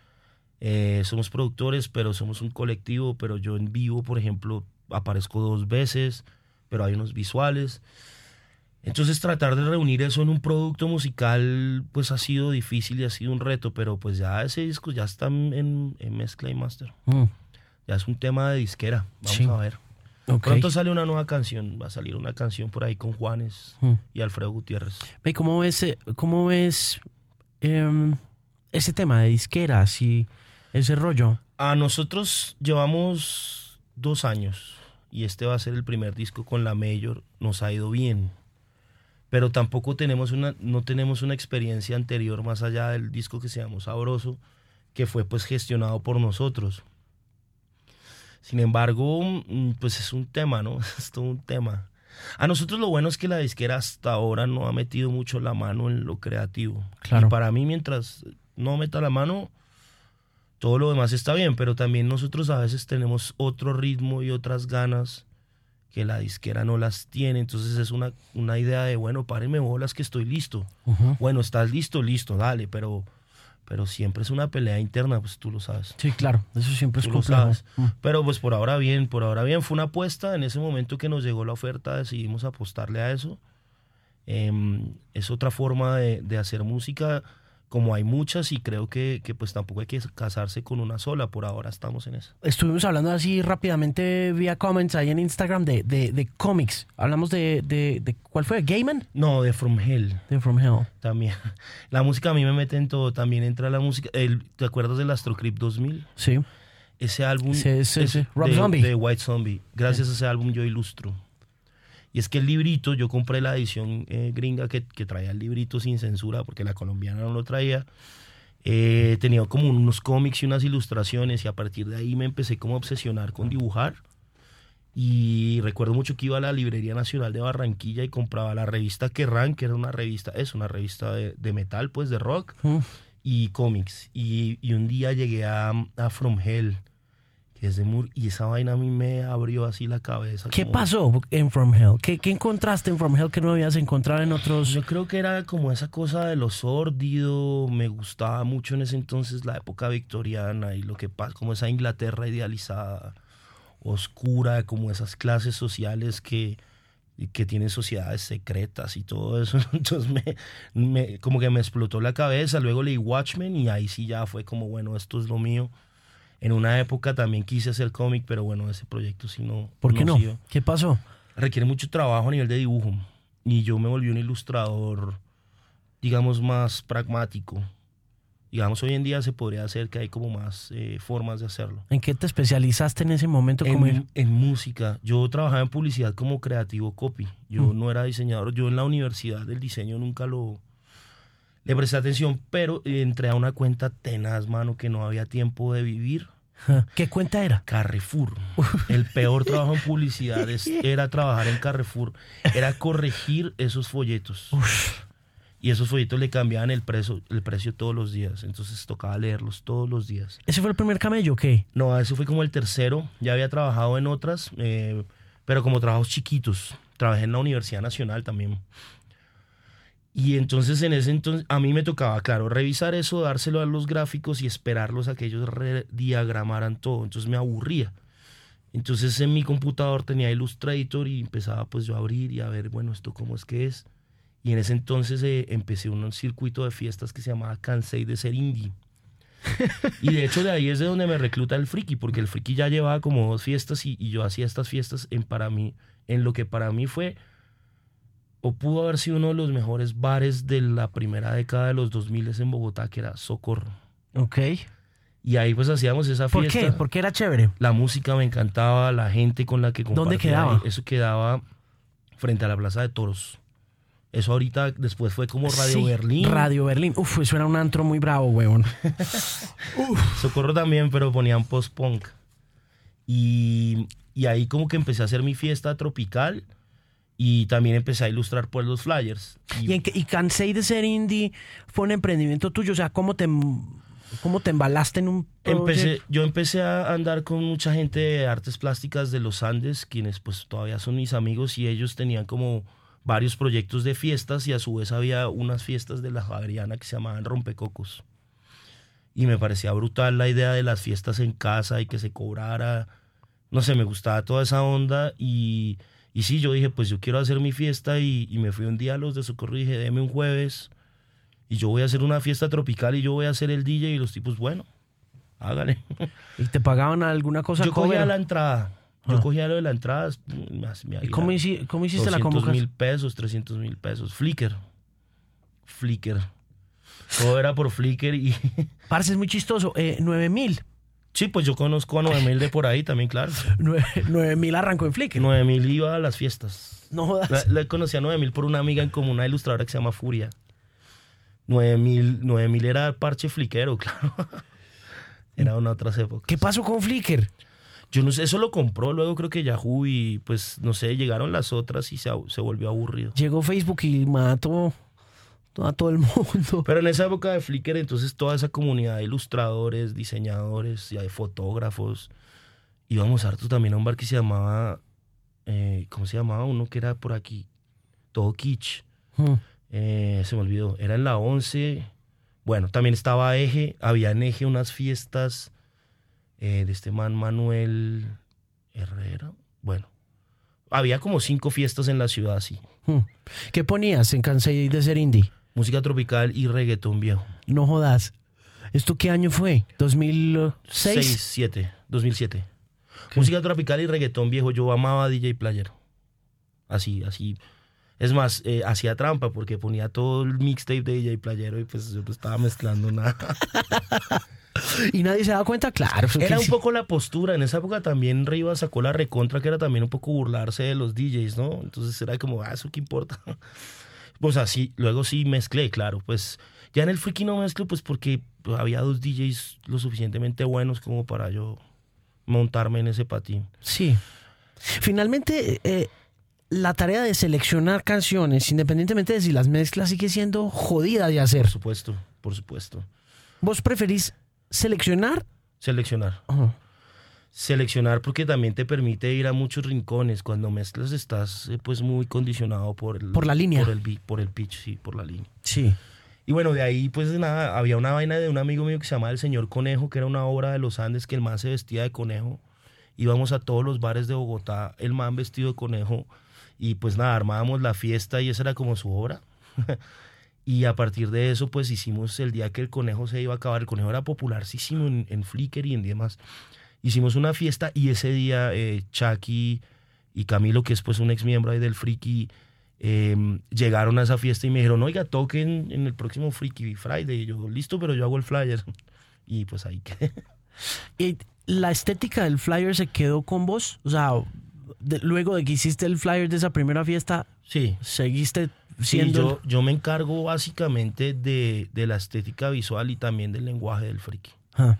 B: Eh, somos productores, pero somos un colectivo, pero yo en vivo, por ejemplo, aparezco dos veces, pero hay unos visuales. Entonces tratar de reunir eso en un producto musical, pues ha sido difícil y ha sido un reto, pero pues ya ese disco ya está en, en mezcla y master.
A: mm,
B: Ya es un tema de disquera, vamos
A: Sí.
B: a ver.
A: Ok.
B: Pronto sale una nueva canción, va a salir una canción por ahí con Juanes
A: Mm.
B: y Alfredo Gutiérrez.
A: ¿Cómo ves, eh, cómo ves em, ese tema de disqueras? Y ese rollo?
B: A nosotros llevamos dos años y este va a ser el primer disco con la Mayor. Nos ha ido bien, pero tampoco tenemos una, no tenemos una experiencia anterior más allá del disco que se llama Sabroso, que fue pues gestionado por nosotros. Sin embargo, mm, pues es un tema, ¿no? Es todo un tema. A nosotros lo bueno es que la disquera hasta ahora no ha metido mucho la mano en lo creativo.
A: Claro.
B: Y para mí, mientras no meta la mano, todo lo demás está bien, pero también nosotros a veces tenemos otro ritmo y otras ganas que la disquera no las tiene. Entonces es una, una idea de, bueno, párenme bolas que estoy listo. Bueno, estás listo, listo, dale, pero, pero siempre es una pelea interna, pues tú lo sabes.
A: Sí, claro, eso siempre es
B: lo
A: complejo.
B: sabes.
A: Mm.
B: Pero pues por ahora bien, por ahora bien. Fue una apuesta. En ese momento que nos llegó la oferta decidimos apostarle a eso. Em, es otra forma de, de hacer música, como hay muchas y creo que, que pues tampoco hay que casarse con una sola. Por ahora estamos en eso.
A: Estuvimos hablando así rápidamente vía comments ahí en Instagram de, de, de cómics. Hablamos de, de, de- ¿cuál fue? ¿Gaiman?
B: No, de From Hell
A: De From Hell.
B: también. La música a mí me mete en todo. También entra la música. el- ¿Te acuerdas del Astrocrypt 2000?
A: Sí.
B: Ese álbum
A: Sí, sí. Rob
B: de,
A: Zombie.
B: de White Zombie. Gracias a ese álbum yo ilustro. Y es que el librito, yo compré la edición eh, gringa que, que traía el librito sin censura, porque la colombiana no lo traía. Eh, tenía como unos cómics y unas ilustraciones y a partir de ahí me empecé como a obsesionar con dibujar. Y recuerdo mucho que iba a la Librería Nacional de Barranquilla y compraba la revista Kerrang, que era una revista, es una revista de, de metal, pues de rock
A: Mm.
B: y cómics. Y, y un día llegué a, a From Hell, que es de Moore, y esa vaina a mí me abrió así la cabeza.
A: ¿Qué
B: como-
A: pasó en From Hell? ¿Qué, qué encontraste en From Hell que no habías encontrado en otros?
B: Yo creo que era como esa cosa de lo sórdido, me gustaba mucho en ese entonces la época victoriana y lo que pasa, como esa Inglaterra idealizada, oscura, como esas clases sociales que, que tienen sociedades secretas y todo eso. Entonces me, me- como que me explotó la cabeza, luego leí Watchmen y ahí sí ya fue como, bueno, esto es lo mío. En una época también quise hacer cómic, pero bueno, ese proyecto sí no.
A: ¿Por qué no? ¿Qué pasó?
B: requiere mucho trabajo a nivel de dibujo. Y yo me volví un ilustrador, digamos, más pragmático. Digamos, hoy en día se podría hacer que hay como más eh, formas de hacerlo.
A: ¿En qué te especializaste en ese momento? como
B: En, en música, yo trabajaba en publicidad como creativo copy. Yo
A: Mm.
B: no era diseñador. Yo en la universidad del diseño nunca lo le presté atención, pero entré a una cuenta tenaz, mano, que no había tiempo de vivir.
A: ¿Qué cuenta era?
B: Carrefour. El peor trabajo en publicidad es- era trabajar en Carrefour. Era corregir esos folletos. Y esos folletos le cambiaban el precio, el precio todos los días. Entonces tocaba leerlos todos los días.
A: ¿Ese fue el primer camello o qué?
B: No, eso fue como el tercero. Ya había trabajado en otras, eh, pero como trabajos chiquitos. Trabajé en la Universidad Nacional también. Y entonces en ese entonces a mí me tocaba, claro, revisar eso, dárselo a los gráficos y esperarlos a que ellos rediagramaran todo. Entonces me aburría. Entonces en mi computador tenía Illustrator y empezaba pues yo a abrir y a ver, bueno, esto cómo es que es. Y en ese entonces eh, empecé un circuito de fiestas que se llamaba Cansei de ser indie. Y de hecho de ahí es de donde me recluta el friki, porque el friki ya llevaba como dos fiestas y, y yo hacía estas fiestas en para mí, en lo que para mí fue o pudo haber sido uno de los mejores bares de la primera década de los 2000 en Bogotá, que era Socorro.
A: Ok.
B: Y ahí pues hacíamos esa
A: ¿Por
B: fiesta.
A: qué? Porque era chévere.
B: La música me encantaba, la gente con la que
A: ¿Dónde
B: compartía
A: quedaba?
B: ahí, Eso quedaba frente a la Plaza de Toros. Eso ahorita después fue como Radio
A: Sí,
B: Berlín.
A: Radio Berlín. Uf, eso era un antro muy bravo, huevón.
B: Socorro también, pero ponían post-punk. Y, y ahí como que empecé a hacer mi fiesta tropical y también empecé a ilustrar pues los flyers.
A: ¿Y, en qué- y Cansei de ser indie fue un emprendimiento tuyo? O sea, ¿cómo te, cómo te embalaste en un
B: Empecé, yo empecé a andar con mucha gente de artes plásticas de los Andes, quienes pues todavía son mis amigos y ellos tenían como varios proyectos de fiestas y a su vez había unas fiestas de la Javeriana que se llamaban Rompecocos. Y me parecía brutal la idea de las fiestas en casa y que se cobrara. No sé, me gustaba toda esa onda y, y sí, yo dije, pues yo quiero hacer mi fiesta y, y me fui un día a los de Socorro y dije, deme un jueves y yo voy a hacer una fiesta tropical y yo voy a hacer el DJ y los tipos, bueno, hágale.
A: ¿Y te pagaban alguna cosa?
B: Yo cogía
A: cover?
B: la entrada. Yo
A: Ah.
B: cogía lo de la entrada.
A: ¿Y cómo, hici- cómo hiciste la
B: 200
A: convocatoria?
B: mil pesos, 300 mil pesos. Flickr. Flickr. Todo era por Flickr y...
A: Parce, es muy chistoso. Eh, 9000.
B: Sí, pues yo conozco a 9000 de por ahí también, claro.
A: 9000 arrancó en Flickr.
B: 9000 iba a las fiestas.
A: No jodas.
B: Le conocí a 9000 por una amiga en común, una ilustradora que se llama Furia. 9000, 9000 era parche fliquero, claro. Era una otras épocas.
A: ¿Qué pasó con Flickr?
B: Yo no sé, eso lo compró luego creo que Yahoo y pues no sé, llegaron las otras y se, se volvió aburrido.
A: Llegó Facebook y mató a todo el mundo.
B: Pero en esa época de Flickr, entonces toda esa comunidad de ilustradores, diseñadores, y de fotógrafos, íbamos harto también a un bar que se llamaba, eh, ¿cómo se llamaba? Uno que era por aquí, todo kitsch.
A: Hmm.
B: Eh, se me olvidó, era en la 11. Bueno, también estaba Eje, había en Eje unas fiestas eh, de este man Manuel Herrera. Bueno, había como cinco fiestas en la ciudad así.
A: Hmm. ¿Qué ponías en Cansei de ser indie?
B: Música tropical y reggaetón viejo.
A: No jodas. ¿Esto qué año fue? ¿2006?
B: 6, 7, 2007. Música tropical y reggaetón viejo. Yo amaba DJ Player. Así, así. Es más, eh, hacía trampa porque ponía todo el mixtape de DJ Playero y pues yo no estaba mezclando nada.
A: y nadie se daba cuenta, claro.
B: Era un poco la postura. En esa época también Riva sacó la recontra, que era también un poco burlarse de los DJs, ¿no? Entonces era como, ah, eso qué importa. Pues así, luego sí mezclé, claro. Pues ya en el freaky no mezclo, pues porque había dos DJs lo suficientemente buenos como para yo montarme en ese patín.
A: Sí. Finalmente, eh, la tarea de seleccionar canciones, independientemente de si las mezclas, sigue siendo jodida de hacer.
B: Por supuesto, por supuesto.
A: ¿Vos preferís seleccionar?
B: Seleccionar. Seleccionar porque también te permite ir a muchos rincones. Cuando mezclas estás eh, pues muy condicionado por el...
A: Por la línea.
B: Por el, por el pitch, sí, por la línea.
A: Sí.
B: Y bueno, de ahí pues nada, había una vaina de un amigo mío que se llamaba El Señor Conejo, que era una obra de los Andes que el man se vestía de conejo. Íbamos a todos los bares de Bogotá, el man vestido de conejo. Y pues nada, armábamos la fiesta y esa era como su obra. y a partir de eso pues hicimos el día que el conejo se iba a acabar. El conejo era popularísimo en, en Flickr y en demás hicimos una fiesta y ese día eh, Chucky y Camilo, que es pues un ex miembro ahí del Friki, em, llegaron a esa fiesta y me dijeron, oiga, toquen en el próximo Friki Friday. Y yo, listo, pero yo hago el flyer. Y pues ahí quedé.
A: ¿Y la estética del flyer se quedó con vos? O sea, luego de que hiciste el flyer de esa primera fiesta,
B: sí.
A: seguiste siendo...
B: yo, yo, me encargo básicamente de, de, la estética visual y también del lenguaje del friki.
A: Ah.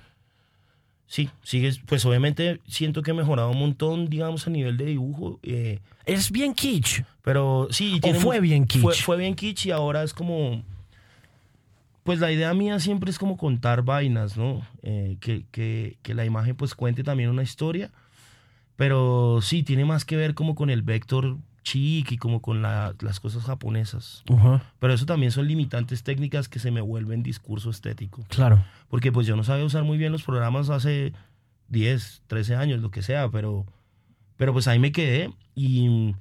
B: Sí, sigues, pues obviamente siento que he mejorado un montón, digamos, a nivel de dibujo. Eh,
A: es bien kitsch.
B: Pero sí.
A: ¿O fue bien kitsch?
B: Fue, fue, bien kitsch y ahora es como... Pues la idea mía siempre es como contar vainas, ¿no? Eh, que, que, que, la imagen pues cuente también una historia. Pero sí, tiene más que ver como con el vector chic y como con la, las cosas japonesas. Pero eso también son limitantes técnicas que se me vuelven discurso estético.
A: Claro.
B: Porque pues yo no sabía usar muy bien los programas hace 10, 13 años, lo que sea, pero, pero pues ahí me quedé y,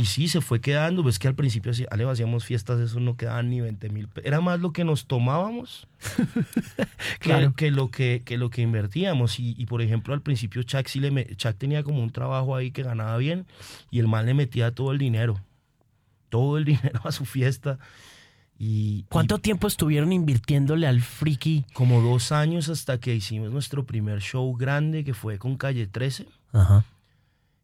B: y sí, se fue quedando. Ves que al principio Ale, hacíamos fiestas, eso no quedaban ni 20 mil. Era más lo que nos tomábamos
A: claro.
B: que, lo que, que lo que invertíamos. Y, y por ejemplo, al principio Chuck, sí le, Chuck tenía como un trabajo ahí que ganaba bien y el mal le metía todo el dinero. Todo el dinero a su fiesta. Y,
A: ¿Cuánto
B: y,
A: tiempo estuvieron invirtiéndole al friki?
B: Como dos años hasta que hicimos nuestro primer show grande que fue con Calle 13.
A: Ajá.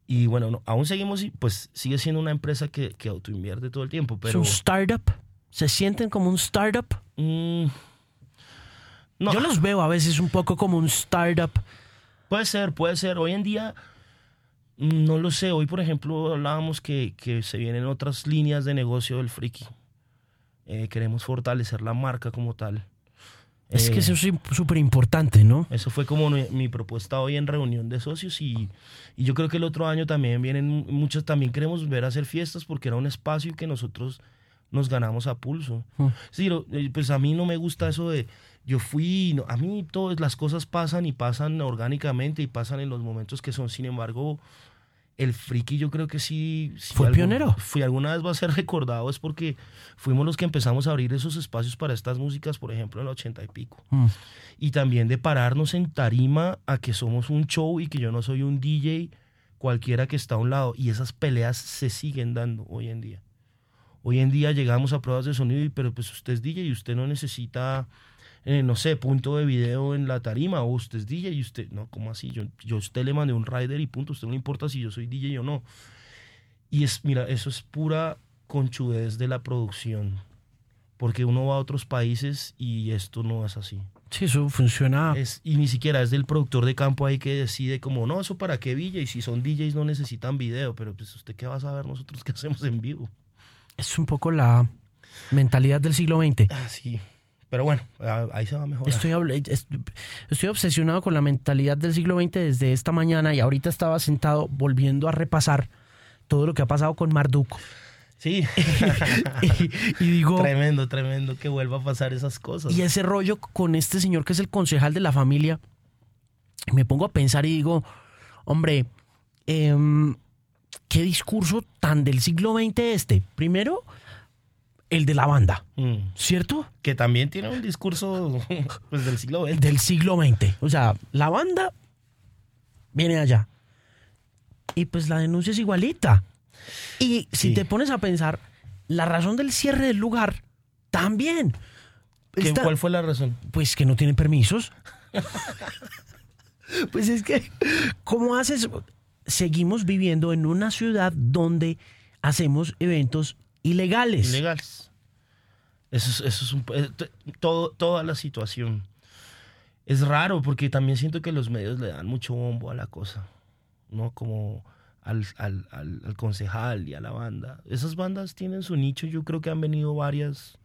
B: Y bueno, no, aún seguimos, pues sigue siendo una empresa que, que autoinvierte todo el tiempo. Pero...
A: ¿Es un startup? ¿Se sienten como un startup?
B: Mm,
A: no. Yo los veo a veces un poco como un startup.
B: Puede ser, puede ser. Hoy en día, no lo sé. Hoy, por ejemplo, hablábamos que, que se vienen otras líneas de negocio del friki. Eh, queremos fortalecer la marca como tal.
A: Es eh, que eso es súper importante, ¿no?
B: Eso fue como mi, mi, propuesta hoy en reunión de socios y, y, yo creo que el otro año también vienen muchos, también queremos volver a hacer fiestas porque era un espacio que nosotros nos ganamos a pulso.
A: Mm.
B: Sí, pues a mí no me gusta eso de yo fui, no, a mí todas las cosas pasan y pasan orgánicamente y pasan en los momentos que son, sin embargo, el friki yo creo que sí... sí
A: ¿Fue
B: algún,
A: pionero?
B: Fui alguna vez va a ser recordado, es porque fuimos los que empezamos a abrir esos espacios para estas músicas, por ejemplo, en el ochenta y pico.
A: Mm.
B: Y también de pararnos en tarima a que somos un show y que yo no soy un DJ cualquiera que está a un lado. Y esas peleas se siguen dando hoy en día. Hoy en día llegamos a pruebas de sonido, y, pero pues usted es DJ y usted no necesita, eh, no sé, punto de video en la tarima, o usted es DJ y usted, no, ¿cómo así? Yo, yo a usted le mandé un rider y punto, usted no le importa si yo soy DJ o no. Y es, mira, eso es pura conchudez de la producción, porque uno va a otros países y esto no es así.
A: Sí, eso funciona.
B: Es, y ni siquiera es del productor de campo ahí que decide como, no, eso para qué DJ, y si son DJs no necesitan video, pero pues usted qué va a saber nosotros qué hacemos en vivo.
A: Es un poco la mentalidad del siglo XX.
B: Ah, sí. Pero bueno, ah, ahí se va mejor.
A: Estoy, estoy obsesionado con la mentalidad del siglo XX desde esta mañana y ahorita estaba sentado volviendo a repasar todo lo que ha pasado con Marduk.
B: Sí.
A: y, digo.
B: Tremendo, tremendo que vuelva a pasar esas cosas.
A: Y ese rollo con este señor que es el concejal de la familia. Me pongo a pensar y digo, hombre, em, qué discurso tan del siglo XX este. Primero, el de la banda, mm. ¿cierto?
B: Que también tiene un discurso pues, del siglo XX.
A: Del siglo XX. O sea, la banda viene allá. Y pues la denuncia es igualita. Y si te pones a pensar, la razón del cierre del lugar también.
B: ¿Cuál fue la razón?
A: Pues que no tienen permisos. pues es que, ¿cómo haces? Seguimos viviendo en una ciudad donde hacemos eventos ilegales.
B: Ilegales. Eso es, eso es un, eh, todo, toda la situación. Es raro porque también siento que los medios le dan mucho bombo a la cosa. ¿No? Como al, al, al, concejal y a la banda. Esas bandas tienen su nicho, yo creo que han venido varias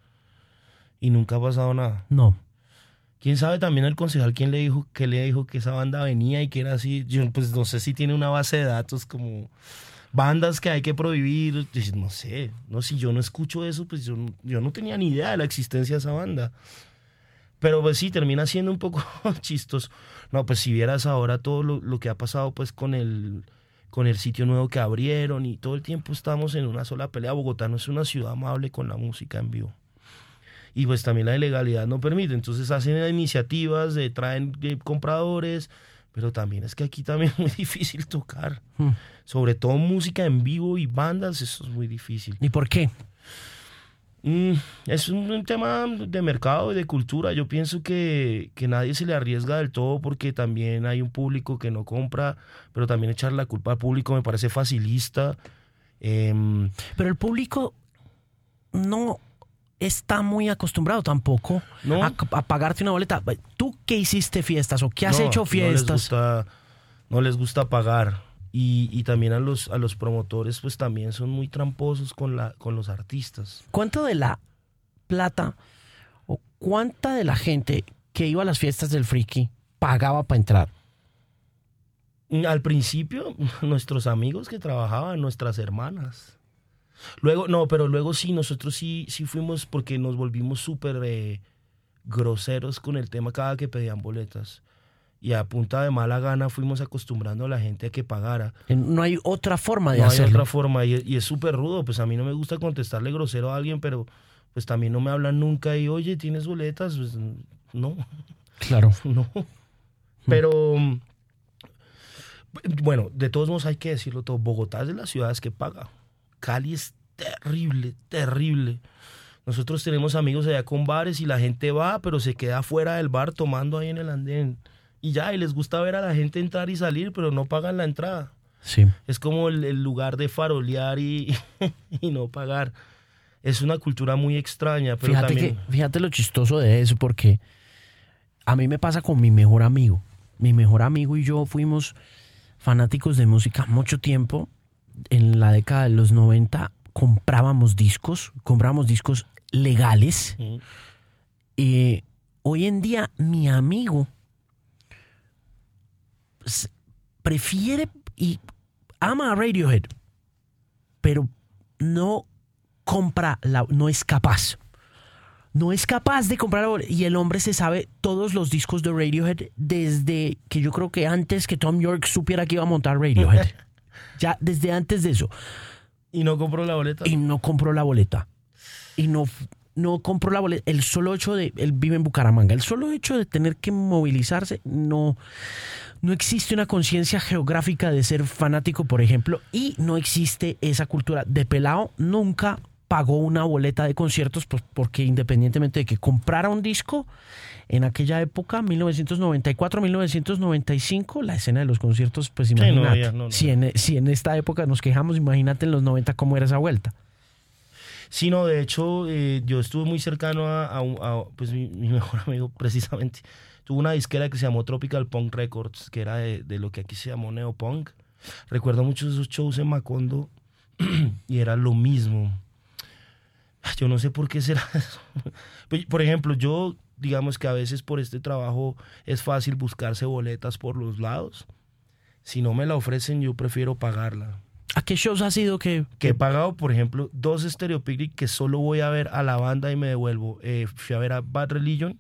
B: y nunca ha pasado nada.
A: No.
B: ¿Quién sabe también el concejal quién le dijo que le dijo que esa banda venía y que era así? Yo pues no sé si tiene una base de datos como bandas que hay que prohibir, no sé, no si yo no escucho eso, pues yo, no tenía ni idea de la existencia de esa banda. Pero pues sí, termina siendo un poco chistoso. No, pues si vieras ahora todo lo, lo que ha pasado pues con el con el sitio nuevo que abrieron y todo el tiempo estamos en una sola pelea. Bogotá no es una ciudad amable con la música en vivo. Y pues también la ilegalidad no permite. Entonces hacen iniciativas, de, traen compradores, pero también es que aquí también es muy difícil tocar. Hmm. Sobre todo música en vivo y bandas, eso es muy difícil.
A: ¿Y por qué?
B: Mm, es un, tema de mercado y de cultura. Yo pienso que, que, nadie se le arriesga del todo porque también hay un público que no compra, pero también echar la culpa al público me parece facilista. Em,
A: pero el público no está muy acostumbrado tampoco a, pagarte una boleta. ¿Tú qué hiciste fiestas o qué has hecho fiestas?
B: No les gusta, no les gusta pagar. Y, también a los, a los promotores, pues también son muy tramposos con, la, con los artistas.
A: ¿Cuánto de la plata o cuánta de la gente que iba a las fiestas del friki pagaba para entrar?
B: Al principio, nuestros amigos que trabajaban, nuestras hermanas. Luego, no, pero luego sí, nosotros sí, sí fuimos porque nos volvimos súper eh, groseros con el tema cada que pedían boletas y a punta de mala gana fuimos acostumbrando a la gente a que pagara.
A: No hay otra forma de hacerlo.
B: No hay otra forma y, es súper rudo, pues a mí no me gusta contestarle grosero a alguien, pero pues también no me hablan nunca y oye, ¿tienes boletas? Pues no.
A: Claro.
B: No. Pero bueno, de todos modos hay que decirlo todo, Bogotá es de las ciudades que paga. Cali es terrible, terrible. Nosotros tenemos amigos allá con bares y la gente va, pero se queda fuera del bar tomando ahí en el andén y ya, y les gusta ver a la gente entrar y salir, pero no pagan la entrada.
A: Sí.
B: Es como el, lugar de farolear y, y, no pagar. Es una cultura muy extraña, pero
A: fíjate
B: también...
A: Que, fíjate lo chistoso de eso, porque a mí me pasa con mi mejor amigo. Mi mejor amigo y yo fuimos fanáticos de música mucho tiempo. En la década de los 90 comprábamos discos, comprábamos discos legales. Y hoy en día mi amigo prefiere y ama a Radiohead, pero no compra, la, no es capaz. No es capaz de comprar y el hombre se sabe todos los discos de Radiohead desde que yo creo que antes que Tom York supiera que iba a montar Radiohead. ya desde antes de eso.
B: Y no compró la boleta.
A: Y no compró la boleta. Y no, no compró la boleta. El solo hecho de. Él vive en Bucaramanga. El solo hecho de tener que movilizarse no no existe una conciencia geográfica de ser fanático, por ejemplo, y no existe esa cultura. De pelado nunca pagó una boleta de conciertos, pues porque independientemente de que comprara un disco, en aquella época, 1994-1995, la escena de los conciertos, pues imagínate, Si, en, si en esta época nos quejamos, imagínate en los 90 cómo era esa vuelta.
B: Sí, no, de hecho, eh, yo estuve muy cercano a, pues mi, mejor amigo, precisamente. Tuvo una disquera que se llamó Tropical Punk Records, que era de, de lo que aquí se llamó Neopunk. Recuerdo muchos esos shows en Macondo y era lo mismo. Yo no sé por qué será eso. Pues, por ejemplo, yo, digamos que a veces por este trabajo es fácil buscarse boletas por los lados. Si no me la ofrecen, yo prefiero pagarla.
A: ¿A qué shows ha sido que...?
B: Que he pagado, por ejemplo, dos Stereo Picnic que solo voy a ver a la banda y me devuelvo. Eh, fui a ver a Bad Religion,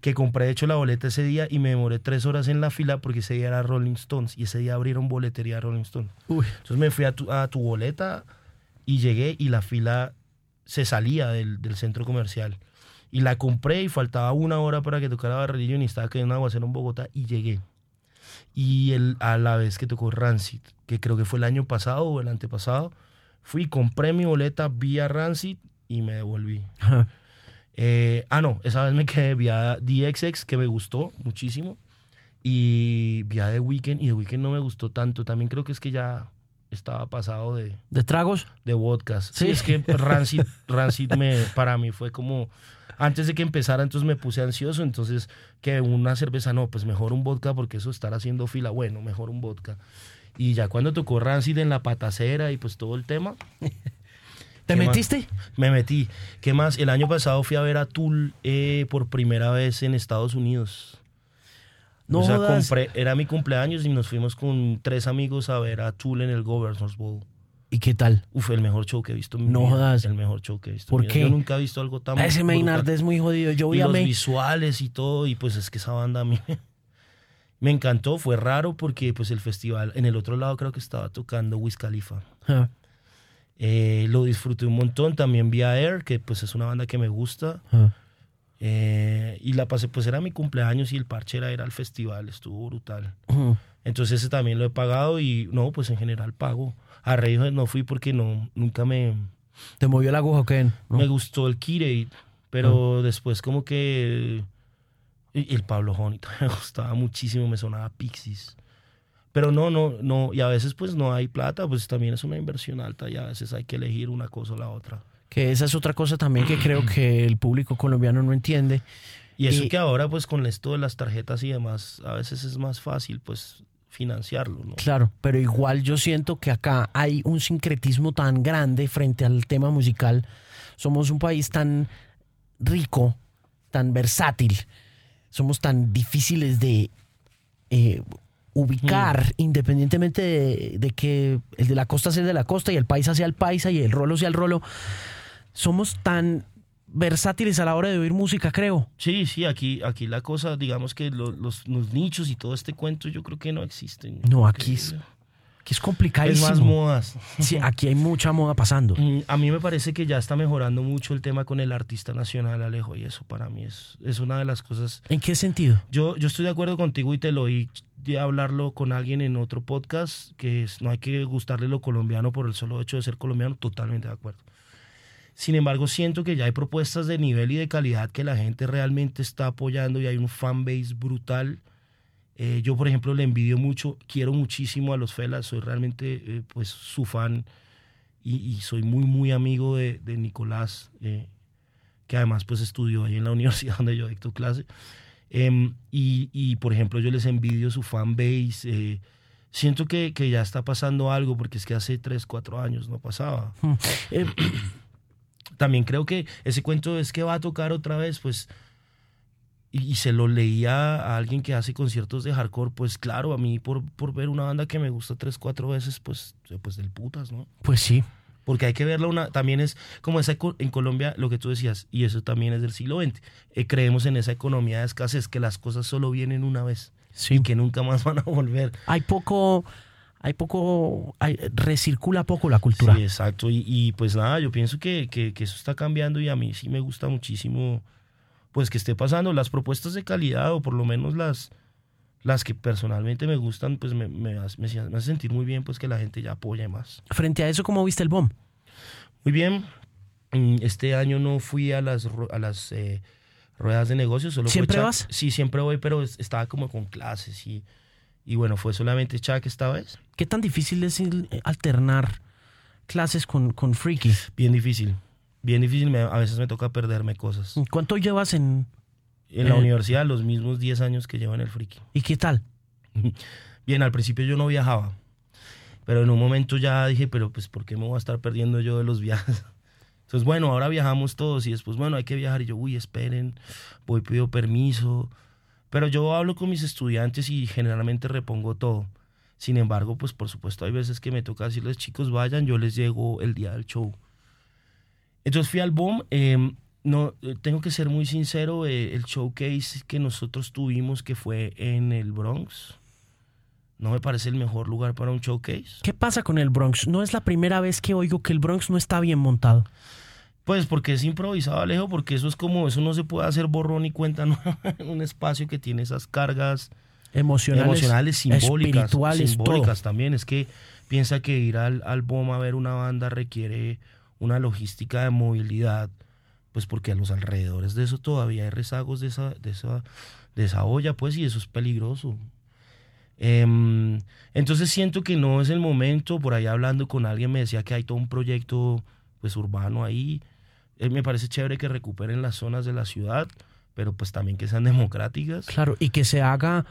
B: que compré de hecho la boleta ese día y me demoré tres horas en la fila porque ese día era Rolling Stones y ese día abrieron boletería Rolling Stones. Entonces me fui a tu, a tu boleta y llegué y la fila se salía del, del, centro comercial. Y la compré y faltaba una hora para que tocara Religion y estaba cayendo aguacero en Bogotá y llegué. Y el, a la vez que tocó Rancid, que creo que fue el año pasado o el antepasado, fui, compré mi boleta vía Rancid y me devolví. Eh, ah, no, esa vez me quedé vía DXX, que me gustó muchísimo. Y vía The Weeknd, y The Weeknd no me gustó tanto. También creo que es que ya estaba pasado de...
A: ¿De tragos?
B: De vodkas. Sí, es que Rancid, Rancid me, para mí fue como... Antes de que empezara, entonces me puse ansioso, entonces que una cerveza, no, pues mejor un vodka porque eso estar haciendo fila, bueno, mejor un vodka. Y ya cuando tocó Rancid en la patacera y pues todo el tema,
A: ¿Te metiste?
B: Me metí. ¿Qué más? El año pasado fui a ver a Tool eh, por primera vez en Estados Unidos. No o sea, compré, era mi cumpleaños y nos fuimos con tres amigos a ver a Tool en el Governors Bowl.
A: ¿Y qué tal?
B: Uf, el mejor show que he visto.
A: En mi no jodas.
B: El mejor show que he visto.
A: ¿Por qué?
B: Yo nunca he visto algo tan.
A: Ese Maynard es muy jodido. Yo
B: vi
A: a
B: los visuales y todo y pues es que esa banda a mí me encantó. Fue raro porque pues el festival en el otro lado creo que estaba tocando Wiz Khalifa. Eh, lo disfruté un montón. También vi a Air, que pues es una banda que me gusta. Ah. Eh, y la pasé, pues era mi cumpleaños y el parche era al festival, estuvo brutal. Entonces ese también lo he pagado y no, pues en general pago. A Radiohead no fui porque no, nunca me...
A: ¿Te movió la aguja o qué?
B: Me gustó el Kirei, pero ah. después como que... Y el Pablo Honey me gustaba muchísimo, me sonaba Pixies. Pero no, no, no, y a veces pues no hay plata, pues también es una inversión alta y a veces hay que elegir una cosa o la otra.
A: Que esa es otra cosa también que creo que el público colombiano no entiende.
B: Y eso que ahora pues con esto de las tarjetas y demás, a veces es más fácil pues financiarlo, ¿no?
A: Claro, pero igual yo siento que acá hay un sincretismo tan grande frente al tema musical. Somos un país tan rico, tan versátil, somos tan difíciles de eh, ubicar, mm. independientemente de, que el de la costa sea el de la costa y el paisa sea el paisa y el rolo sea el rolo, somos tan versátiles a la hora de oír música, creo.
B: Sí, sí, aquí, aquí la cosa, digamos que los, los, nichos y todo este cuento yo creo que no existen.
A: No, aquí es, aquí es complicadísimo.
B: Es más modas.
A: Sí, aquí hay mucha moda pasando.
B: Mm, a mí me parece que ya está mejorando mucho el tema con el artista nacional, Alejo, y eso para mí es, es una de las cosas...
A: ¿En qué sentido?
B: Yo, yo estoy de acuerdo contigo y te lo oí de hablarlo con alguien en otro podcast, que es, no hay que gustarle lo colombiano por el solo hecho de ser colombiano, totalmente de acuerdo. Sin embargo, siento que ya hay propuestas de nivel y de calidad que la gente realmente está apoyando y hay un fanbase brutal. Eh, yo, por ejemplo, le envidio mucho, quiero muchísimo a los Felas, soy realmente eh, pues su fan y, soy muy, muy amigo de, de Nicolás, eh, que además pues estudió ahí en la universidad donde yo dicto clase. Em, y, por ejemplo, yo les envidio su fanbase. Eh, siento que, que, ya está pasando algo porque es que hace 3, 4 años no pasaba. Hmm. También creo que ese cuento es que va a tocar otra vez, pues. Y, se lo leía a alguien que hace conciertos de hardcore, pues claro, a mí por, por ver una banda que me gusta 3, 4 veces, pues, pues del putas, ¿no?
A: Pues sí
B: porque hay que verlo una, también es como esa en Colombia lo que tú decías, y eso también es del siglo XX. Eh, creemos en esa economía de escasez, que las cosas solo vienen una vez y que nunca más van a volver.
A: Hay poco, hay poco, hay, recircula poco la cultura.
B: Sí, exacto. Y, y pues nada, yo pienso que, que, que, eso está cambiando y a mí sí me gusta muchísimo pues que esté pasando las propuestas de calidad o por lo menos las las que personalmente me gustan, pues me, me, me, sentir muy bien, pues que la gente ya apoye más.
A: Frente a eso, ¿cómo viste el BOM?
B: Muy bien. Mm, Este año no fui a las, a las eh, ruedas de negocios. Solo
A: ¿Siempre vas?
B: Sí, siempre voy, pero es- estaba como con clases y, y bueno, fue solamente Chuck esta vez.
A: ¿Qué tan difícil es eh, alternar clases con, con Freaky?
B: Bien difícil. Bien difícil, me- a veces me toca perderme cosas.
A: ¿Cuánto llevas en...
B: En la
A: Eh.
B: universidad, los mismos 10 años que llevo en el friki.
A: ¿Y qué tal?
B: Bien, al principio yo no viajaba, pero en un momento ya dije, pero pues ¿por qué me voy a estar perdiendo yo de los viajes? Entonces, bueno, ahora viajamos todos y después, bueno, hay que viajar y yo, uy, esperen, voy, pido permiso. Pero yo hablo con mis estudiantes y generalmente repongo todo. Sin embargo, pues por supuesto hay veces que me toca decirles, chicos, vayan, yo les llego el día del show. Entonces fui al BOM, eh, no, eh, tengo que ser muy sincero, eh, el showcase que nosotros tuvimos que fue en el Bronx, no me parece el mejor lugar para un showcase.
A: ¿Qué pasa con el Bronx? No es la primera vez que oigo que el Bronx no está bien montado.
B: Pues porque es improvisado, Alejo, porque eso es como, eso no se puede hacer borrón y cuenta nueva en un espacio que tiene esas cargas
A: Emocionales,
B: emocionales, simbólicas,
A: espirituales,
B: simbólicas también. Es que piensa que ir al, al BOM a ver una banda requiere una logística de movilidad, pues porque a los alrededores de eso todavía hay rezagos de esa, de esa, de esa olla, pues, y eso es peligroso. Em, entonces siento que no es el momento, por ahí hablando con alguien me decía que hay todo un proyecto pues urbano ahí. Eh, me parece chévere que recuperen las zonas de la ciudad, pero pues también que sean democráticas.
A: Claro, y que se haga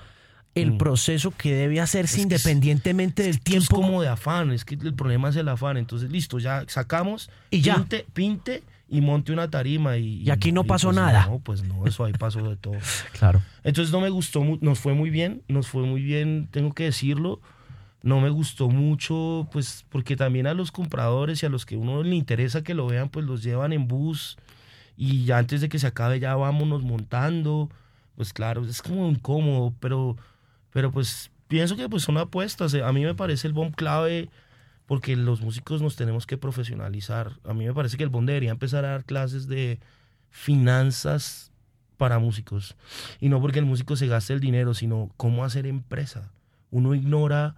A: el
B: Mm.
A: proceso que debe hacerse
B: Es que es-
A: independientemente del tiempo.
B: Es como de afán, es que el problema es el afán. Entonces, listo, ya sacamos,
A: Y ya.
B: Pinte, pinte y monte una tarima. Y,
A: Y aquí no pasó
B: pues,
A: nada.
B: No, pues no, eso ahí pasó de todo.
A: Claro.
B: Entonces no me gustó, nos fue muy bien, nos fue muy bien, tengo que decirlo. No me gustó mucho, pues porque también a los compradores y a los que uno le interesa que lo vean, pues los llevan en bus y ya antes de que se acabe ya vámonos montando. Pues claro, es como incómodo, pero, pero pues pienso que pues son apuestas. A mí me parece el bomb clave porque los músicos nos tenemos que profesionalizar. A mí me parece que el bomb debería empezar a dar clases de finanzas para músicos. Y no porque el músico se gaste el dinero, sino cómo hacer empresa. Uno ignora,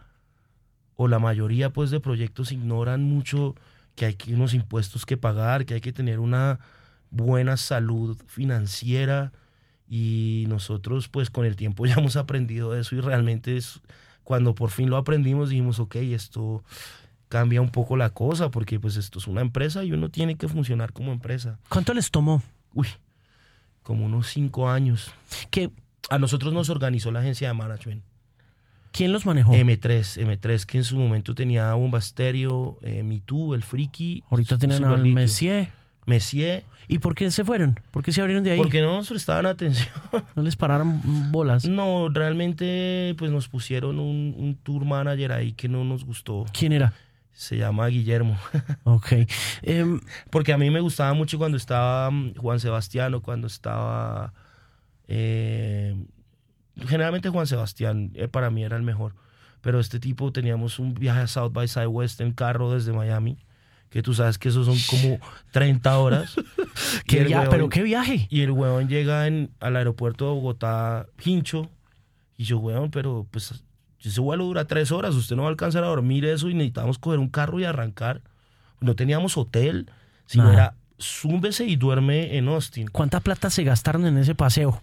B: o la mayoría pues de proyectos ignoran mucho que hay unos impuestos que pagar, que hay que tener una buena salud financiera y nosotros pues con el tiempo ya hemos aprendido eso y realmente es cuando por fin lo aprendimos dijimos ok esto cambia un poco la cosa porque pues esto es una empresa y uno tiene que funcionar como empresa
A: ¿Cuánto les tomó?
B: uy como unos cinco años
A: ¿Qué,
B: a nosotros nos organizó la agencia de management
A: ¿Quién los manejó?
B: M3 M3 que en su momento tenía Bomba Stereo eh, Me Too El Friki
A: Ahorita tienen al Messier.
B: Messier
A: ¿Y por qué se fueron? ¿Por qué se abrieron de ahí?
B: porque no nos prestaban atención
A: No les pararon bolas.
B: No, realmente pues nos pusieron un, un tour manager ahí que no nos gustó.
A: ¿Quién era?
B: Se llama Guillermo.
A: Ok. Em,
B: Porque a mí me gustaba mucho cuando estaba mm, Juan Sebastián o cuando estaba... eh, generalmente Juan Sebastián eh, para mí era el mejor. Pero este tipo teníamos un viaje a South by Southwest en carro desde Miami. Que tú sabes que esos son como 30 horas.
A: ¿qué
B: huevón-
A: ¿Pero qué viaje?
B: Y el huevón llega en, al aeropuerto de Bogotá, hincho. Y yo, huevón, pero pues ese vuelo dura tres horas. Usted no va a alcanzar a dormir eso y necesitamos coger un carro y arrancar. No teníamos hotel, sino
A: Nada.
B: era súbese y duerme en Austin.
A: ¿Cuánta plata se gastaron en ese paseo?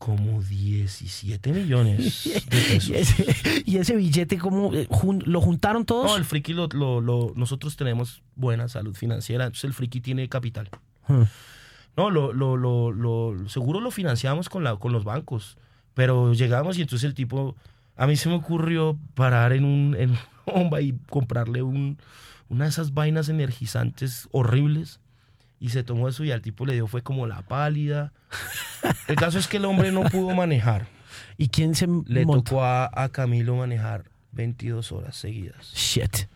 B: Como 17 millones de pesos.
A: Y ese, y ese billete, ¿cómo eh, jun- lo juntaron todos?
B: No, el friki lo, lo- lo- nosotros tenemos buena salud financiera, entonces el friki tiene capital.
A: Hmm.
B: No, lo, lo, lo, lo- seguro lo financiamos con, la, con los bancos, pero llegamos y entonces el tipo, a mí se me ocurrió parar en un en bomba y comprarle un, una de esas vainas energizantes horribles y se tomó eso y al tipo le dio fue como la pálida. El caso es que el hombre no pudo manejar.
A: ¿Y quién se
B: Le
A: montó?
B: tocó a, a Camilo manejar 22 horas seguidas.
A: Shit.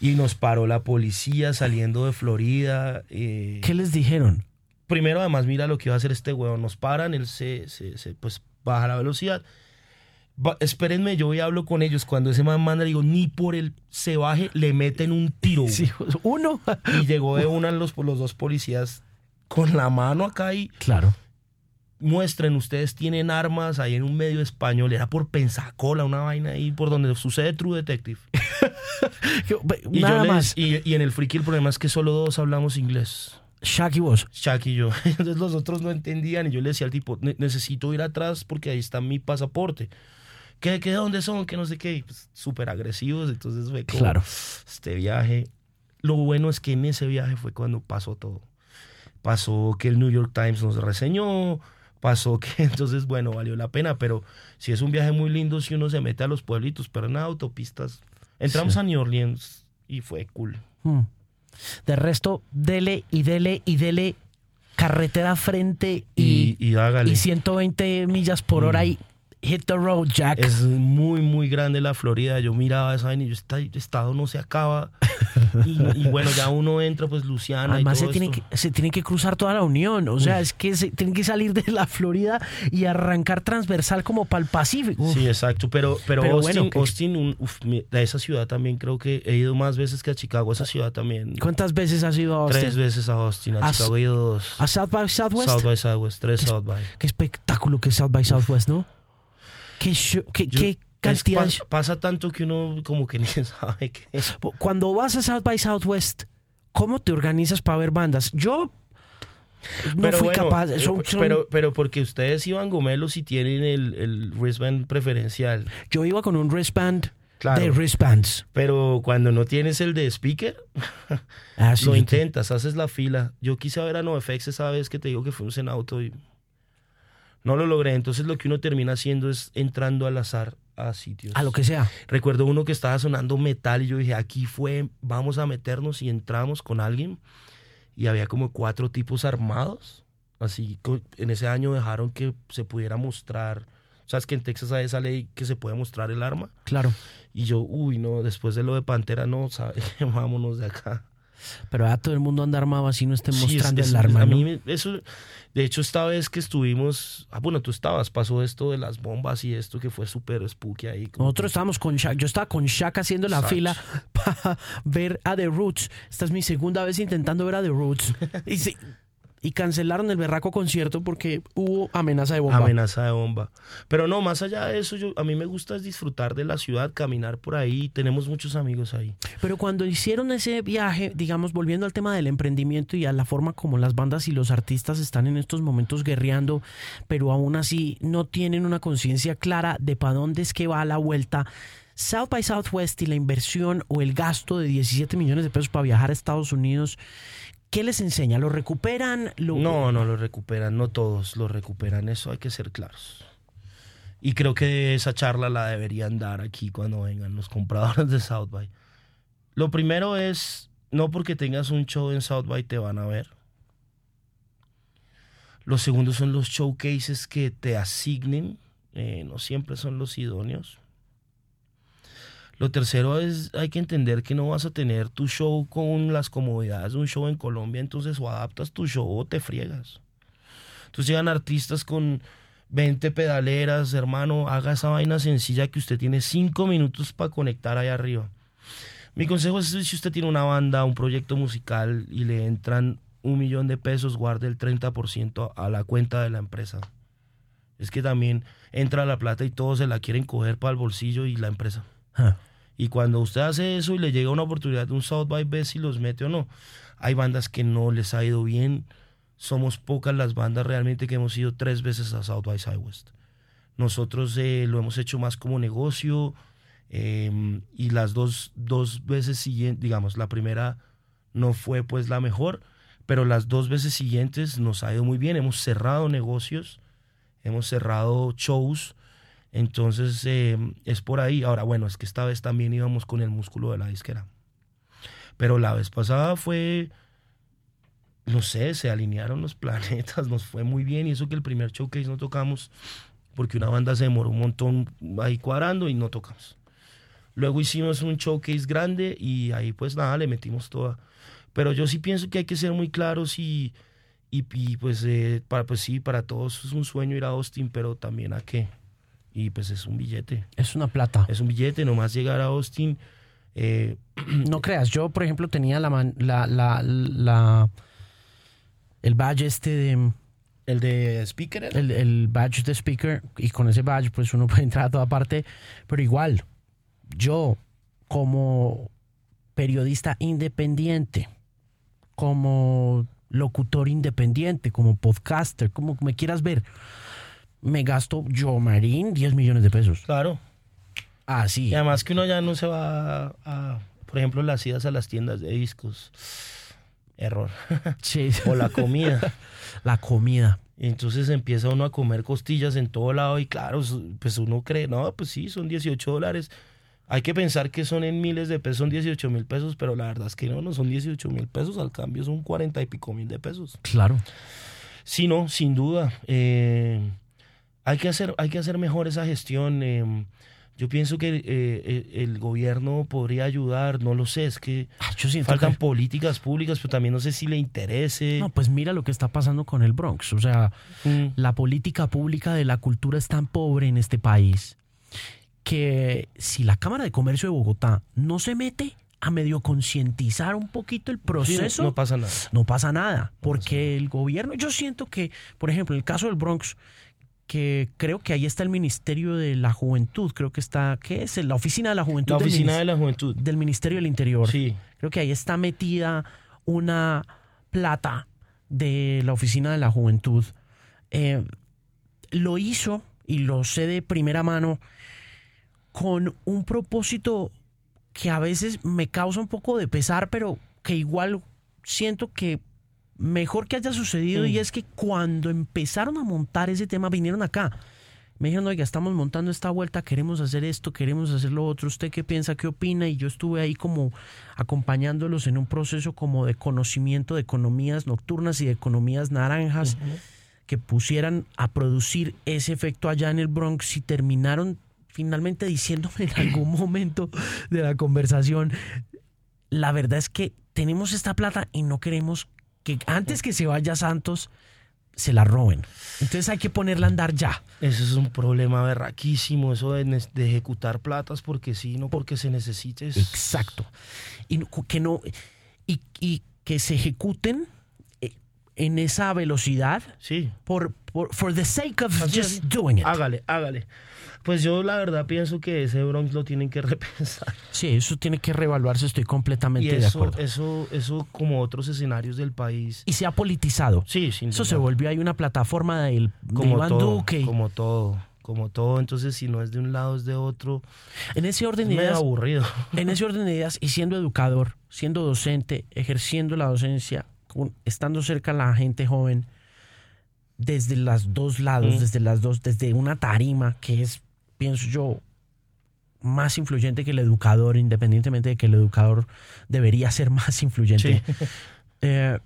B: Y nos paró la policía saliendo de Florida. eh,
A: ¿Qué les dijeron?
B: primero además mira lo que va a hacer este huevón. Nos paran, él se, se- se, pues baja la velocidad. Va- espérenme, yo voy y hablo con ellos. Cuando ese man manda, le digo, ni por el se baje, le meten un tiro.
A: Sí, uno.
B: Y llegó de una los, los dos policías con la mano acá y
A: claro.
B: muestren, ustedes tienen armas ahí en un medio español, era por Pensacola, una vaina ahí por donde sucede True Detective. y,
A: Nada
B: yo les-
A: más.
B: y, y en el friki el problema es que solo dos hablamos inglés.
A: Shaq y vos.
B: Shaq y yo. Entonces los otros no entendían y yo le decía al tipo, "Ne- necesito ir atrás porque ahí está mi pasaporte. ¿Qué, qué, dónde son? Que no sé qué. Y, pues, Súper agresivos. Entonces fue como
A: Claro.
B: este viaje. Lo bueno es que en ese viaje fue cuando pasó todo. Pasó que el New York Times nos reseñó. Pasó que entonces, bueno, valió la pena. Pero si es un viaje muy lindo si uno se mete a los pueblitos, pero en autopistas. Entramos
A: Sí.
B: a New Orleans y fue cool.
A: Mm. De resto, dele y dele y dele carretera frente y,
B: Y, y
A: y 120 millas por hora y hit the road, Jack.
B: Es muy, muy grande la Florida. Yo miraba esa vaina y yo, este estado no se acaba. Y, y bueno, ya uno entra, pues Luciana
A: Además,
B: y
A: se
B: todo
A: tiene,
B: esto.
A: que, se que cruzar toda la Unión. O sea, es que se tienen que salir de la Florida y arrancar transversal como para el Pacífico. Uf.
B: Sí, exacto. Pero, pero,
A: Pero
B: Austin,
A: bueno,
B: Austin un- uf, esa ciudad también creo que he ido más veces que a Chicago. Esa ciudad también.
A: ¿Cuántas veces has ido a Austin?
B: Tres veces a Austin. A
A: ¿A
B: Chicago he ido dos.
A: ¿A South by Southwest?
B: South by Southwest. Tres South by.
A: Qué espectáculo que es South by Southwest, ¿no? Qué, show- qué,
B: Yo-
A: qué
B: es-
A: cantidad.
B: pas- pasa tanto que uno como que ni sabe qué es.
A: Cuando vas a South by Southwest, ¿cómo te organizas para ver bandas? Yo no
B: pero
A: fui
B: bueno,
A: capaz.
B: eh,
A: son- son-
B: Pero, pero porque ustedes iban gomelos y tienen el, el wristband preferencial.
A: yo iba con un wristband
B: Claro.
A: de wristbands.
B: Pero cuando no tienes el de speaker,
A: Ah, sí,
B: lo intentas, haces la fila. Yo quise ver a NoFX esa vez que te digo que fuimos en auto y no lo logré. Entonces lo que uno termina haciendo es entrando al azar a sitios.
A: A lo que sea.
B: Recuerdo uno que estaba sonando metal y yo dije, aquí fue, vamos a meternos y entramos con alguien. Y había como cuatro tipos armados. Así, en ese año dejaron que se pudiera mostrar. ¿Sabes que en Texas hay esa ley que se puede mostrar el arma?
A: Claro.
B: Y yo, uy, no, después de lo de Pantera, no, ¿sabe? vámonos de acá.
A: Pero ya todo el mundo anda armado así, no estén
B: Sí, es-
A: mostrando el arma.
B: A mí, eso, de hecho, esta vez que estuvimos, ah, bueno, tú estabas, pasó esto de las bombas y esto que fue súper spooky ahí.
A: Nosotros
B: que-
A: estábamos con Shaq. Yo estaba con Shaq haciendo la
B: Exacto.
A: fila para ver a The Roots. Esta es mi segunda vez intentando ver a The Roots. Y, sí, y cancelaron el berraco concierto porque hubo amenaza de bomba.
B: amenaza de bomba. Pero no, más allá de eso, yo, a mí me gusta es disfrutar de la ciudad, caminar por ahí, tenemos muchos amigos ahí.
A: Pero cuando hicieron ese viaje, digamos, volviendo al tema del emprendimiento y a la forma como las bandas y los artistas están en estos momentos guerreando, pero aún así no tienen una conciencia clara de para dónde es que va la vuelta. South by Southwest y la inversión o el gasto de 17 millones de pesos para viajar a Estados Unidos, ¿qué les enseña? ¿Lo recuperan? ¿Lo-
B: No, no lo recuperan, no todos lo recuperan, eso hay que ser claros. Y creo que esa charla la deberían dar aquí cuando vengan los compradores de South by. Lo primero es, no porque tengas un show en South by te van a ver. Los segundos son los showcases que te asignen, eh, no siempre son los idóneos. Lo tercero es, hay que entender que no vas a tener tu show con las comodidades de un show en Colombia, entonces o adaptas tu show o te friegas. Entonces llegan artistas con 20 pedaleras, hermano, haga esa vaina sencilla que usted tiene 5 minutos para conectar ahí arriba. Mi consejo es si usted tiene una banda, un proyecto musical y le entran un millón de pesos, guarde el 30% a la cuenta de la empresa. Es que también entra la plata y todos se la quieren coger para el bolsillo y la empresa. Y cuando usted hace eso y le llega una oportunidad de un South by ve si los mete o no. Hay bandas que no les ha ido bien. Somos pocas las bandas realmente que hemos ido tres veces a South by Southwest. Nosotros eh, lo hemos hecho más como negocio eh, y las dos, dos veces siguientes, digamos, la primera no fue pues la mejor, pero las dos veces siguientes nos ha ido muy bien. Hemos cerrado negocios, hemos cerrado shows. Entonces eh, es por ahí. Ahora, bueno, es que esta vez también íbamos con el músculo de la disquera. Pero la vez pasada fue, no sé, se alinearon los planetas, nos fue muy bien. Y eso que el primer showcase no tocamos, porque una banda se demoró un montón ahí cuadrando y no tocamos. Luego hicimos un showcase grande y ahí pues nada, le metimos toda. Pero yo sí pienso que hay que ser muy claros y, y, y, pues, eh, para, pues sí, para todos es un sueño ir a Austin, pero también a qué. Y pues es un billete.
A: es una plata.
B: Es un billete, nomás llegar a Austin. eh,
A: No creas, yo por ejemplo tenía la, man- la, la, la- el badge este de
B: ¿El de speaker?
A: el, el badge de speaker y con ese badge pues uno puede entrar a toda parte, pero igual, yo como periodista independiente, como locutor independiente, como podcaster, como me quieras ver, me gasto yo, Marín, 10 millones de pesos.
B: Claro.
A: Así.
B: Y además que uno ya no se va a, a, por ejemplo, las idas a las tiendas de discos. Error.
A: Sí.
B: o la comida.
A: La comida.
B: Y entonces empieza uno a comer costillas en todo lado y claro, pues uno cree, no, pues sí, son 18 dólares. Hay que pensar que son en miles de pesos, son 18 mil pesos, pero la verdad es que no, no son 18 mil pesos, al cambio son 40 y pico mil de pesos.
A: Claro.
B: Sí, no, sin duda. Eh, hay, que hacer, hay que hacer mejor esa gestión. eh, yo pienso que eh, eh, el gobierno podría ayudar, no lo sé, es que
A: Ah, Yo
B: faltan
A: que-
B: políticas públicas, pero también no sé si le interese.
A: No, pues mira lo que está pasando con el Bronx. O sea,
B: Mm,
A: la política pública de la cultura es tan pobre en este país que si la Cámara de Comercio de Bogotá no se mete a medio concientizar un poquito el
B: sí,
A: proceso,
B: no pasa nada.
A: no pasa nada. Porque el gobierno, yo siento que, por ejemplo, en el caso del Bronx, que creo que ahí está el Ministerio de la Juventud, creo que está, ¿qué es? La Oficina de la Juventud
B: La oficina de la juventud.
A: del Ministerio del Interior.
B: Sí.
A: Creo que ahí está metida una plata de la Oficina de la Juventud. Eh, lo hizo, y lo sé de primera mano, con un propósito que a veces me causa un poco de pesar, pero que igual siento que mejor que haya sucedido y es que cuando empezaron a montar ese tema vinieron acá. Me dijeron, oiga, estamos montando esta vuelta, queremos hacer esto, queremos hacer lo otro. ¿Usted qué piensa, qué opina? Y yo estuve ahí como acompañándolos en un proceso como de conocimiento de economías nocturnas y de economías naranjas que pusieran a producir ese efecto allá en el Bronx y terminaron finalmente diciéndome en algún momento de la conversación, la verdad es que tenemos esta plata y no queremos que antes que se vaya Santos se la roben. Entonces hay que ponerla a andar ya.
B: Eso es un problema berraquísimo, eso de, de ejecutar platas porque sí, no porque se necesite. es-
A: Exacto. Y no- que no y, y que se ejecuten en esa velocidad
B: Sí.
A: por, por for the sake of
B: Así,
A: just doing it.
B: Hágale, hágale. Pues yo la verdad pienso que ese Bronx lo tienen que repensar.
A: Sí, eso tiene que reevaluarse, estoy completamente
B: Y
A: de
B: eso,
A: acuerdo.
B: eso, eso como otros escenarios del país.
A: Y se ha politizado.
B: Sí, sin
A: Eso
B: duda.
A: se volvió ahí una plataforma del de
B: como
A: Iván
B: todo,
A: Duque.
B: como todo, como todo. Entonces, si no es de un lado, es de otro.
A: En ese
B: Es
A: orden de ideas,
B: aburrido.
A: en ese orden de ideas y siendo educador, siendo docente, ejerciendo la docencia, con- estando cerca a la gente joven, desde los dos lados,
B: Mm.
A: desde las dos, desde una tarima que es, pienso yo, más influyente que el educador, independientemente de que el educador debería ser más influyente.
B: Sí.
A: Eh,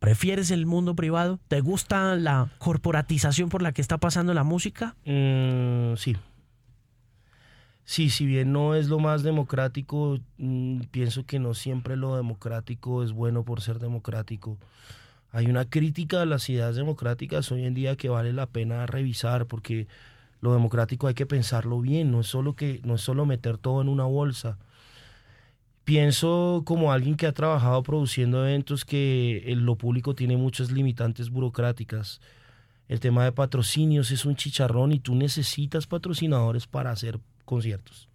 A: ¿Prefieres el mundo privado? ¿Te gusta la corporatización por la que está pasando la música?
B: Mm, sí. Sí, si bien no es lo más democrático, mm, pienso que no siempre lo democrático es bueno por ser democrático. Hay una crítica a las ideas democráticas hoy en día que vale la pena revisar porque lo democrático hay que pensarlo bien, no es solo que no es solo meter todo en una bolsa. Pienso como alguien que ha trabajado produciendo eventos que lo público tiene muchas limitantes burocráticas. El tema de patrocinios es un chicharrón y tú necesitas patrocinadores para hacer conciertos.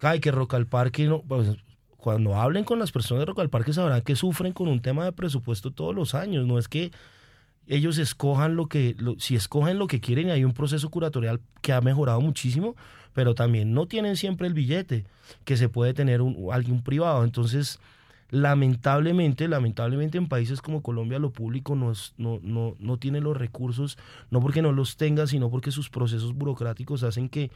B: Ay, que Rock al Parque, no, pues, cuando hablen con las personas de Rock al Parque sabrán que sufren con un tema de presupuesto todos los años. No es que ellos escojan lo que, si escogen lo que quieren, hay un proceso curatorial que ha mejorado muchísimo, pero también no tienen siempre el billete que se puede tener alguien privado. Entonces, lamentablemente, lamentablemente en países como Colombia lo público no, es- no, no, no tiene los recursos, no porque no los tenga, sino porque sus procesos burocráticos hacen que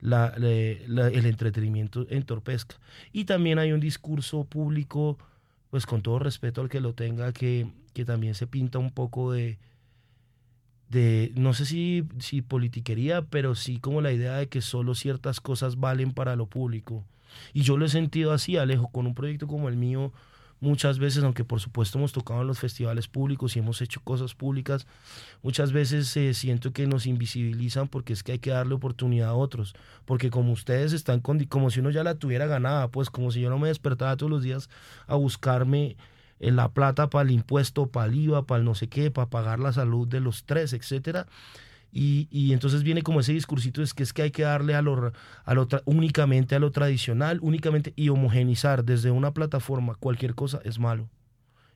B: la- el entretenimiento entorpezca. Y también hay un discurso público, pues con todo respeto al que lo tenga, que, que también se pinta un poco de, de no sé si, si politiquería, pero sí como la idea de que solo ciertas cosas valen para lo público. Y yo lo he sentido así, Alejo, con un proyecto como el mío, muchas veces, aunque por supuesto hemos tocado en los festivales públicos y hemos hecho cosas públicas, muchas veces eh, siento que nos invisibilizan porque es que hay que darle oportunidad a otros. Porque como ustedes están con, como si uno ya la tuviera ganada, pues como si yo no me despertara todos los días a buscarme eh, la plata para el impuesto, para el IVA, para el no sé qué, para pagar la salud de los tres, etcétera. Y, y, entonces viene como ese discursito es que es que hay que darle a lo, a lo únicamente a lo tradicional, únicamente y homogenizar desde una plataforma cualquier cosa es malo.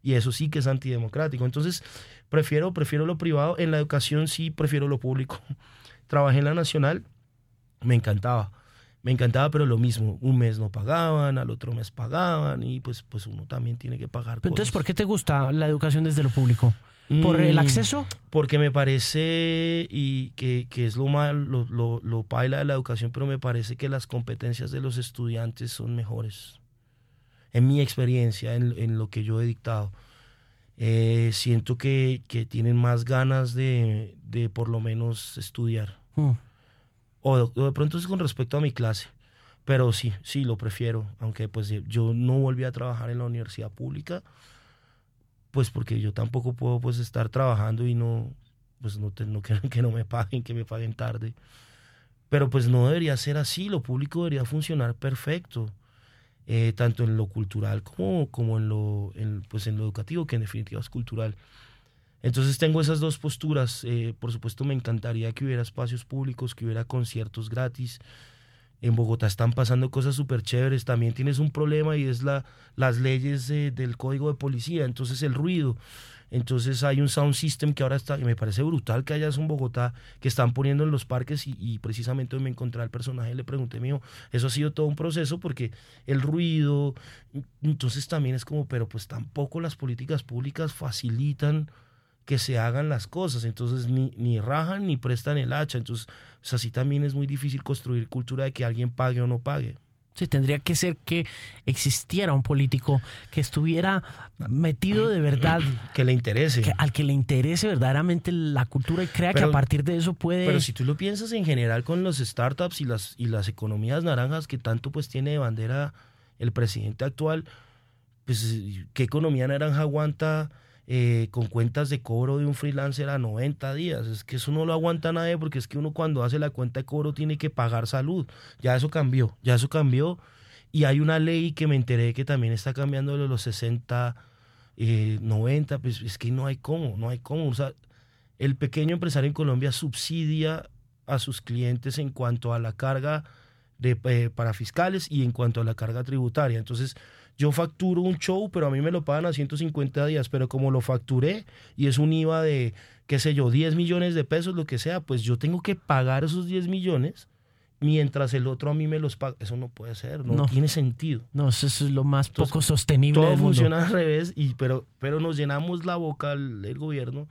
B: Y eso sí que es antidemocrático. Entonces, prefiero, prefiero lo privado. En la educación sí prefiero lo público. Trabajé en la nacional, me encantaba me encantaba, pero lo mismo, un mes no pagaban, al otro mes pagaban y pues, pues uno también tiene que pagar.
A: Entonces, ¿por qué te gusta la educación desde lo público? ¿Por el mm, acceso?
B: Porque me parece, y que, que es lo mal, lo, lo, lo, paila de la educación, pero me parece que las competencias de los estudiantes son mejores. En mi experiencia, en, en lo que yo he dictado. Eh, siento que, que, tienen más ganas de, de por lo menos estudiar. Mm. O de, pronto es con respecto a mi clase. Pero sí, sí, lo prefiero. Aunque pues yo no volví a trabajar en la universidad pública. Pues porque yo tampoco puedo pues estar trabajando y no, pues no, no quiero que no me paguen, que me paguen tarde. Pero pues no debería ser así. Lo público debería funcionar perfecto. Eh, tanto en lo cultural como, como en, lo, en, pues en lo educativo, que en definitiva es cultural. Entonces tengo esas dos posturas. Eh, por supuesto me encantaría que hubiera espacios públicos, que hubiera conciertos gratis. En Bogotá están pasando cosas súper chéveres. También tienes un problema y es la, las leyes del código de policía. Entonces el ruido. Entonces hay un sound system que ahora está, y me parece brutal que hayas un Bogotá que están poniendo en los parques y, precisamente me encontré al personaje y le pregunté, mío, eso ha sido todo un proceso porque el ruido, entonces también es como, pero pues tampoco las políticas públicas facilitan que se hagan las cosas, entonces ni, ni rajan ni prestan el hacha, entonces así también es muy difícil construir cultura de que alguien pague o no pague.
A: Sí, tendría que ser que existiera un político que estuviera metido de verdad.
B: Que le interese.
A: al que le interese verdaderamente la cultura y crea que a partir de eso puede...
B: Pero si tú lo piensas en general con los startups y las, y las economías naranjas que tanto pues tiene de bandera el presidente actual, pues ¿qué economía naranja aguanta eh, con cuentas de cobro de un freelancer a 90 días. Es que eso no lo aguanta nadie porque es que uno cuando hace la cuenta de cobro tiene que pagar salud. Ya eso cambió, ya eso cambió. Y hay una ley que me enteré que también está cambiando de los 60, 90, eh, pues es que no hay cómo, no hay cómo. O sea, el pequeño empresario en Colombia subsidia a sus clientes en cuanto a la carga de, eh, para fiscales y en cuanto a la carga tributaria. Entonces, yo facturo un show, pero a mí me lo pagan a 150 días, pero como lo facturé y es un IVA de, qué sé yo, 10 millones de pesos, lo que sea, pues yo tengo que pagar esos 10 millones mientras el otro a mí me los paga. Eso no puede ser, no, tiene sentido.
A: No, eso es lo más poco sostenible.
B: Todo funciona al revés, y, pero, pero nos llenamos la boca el gobierno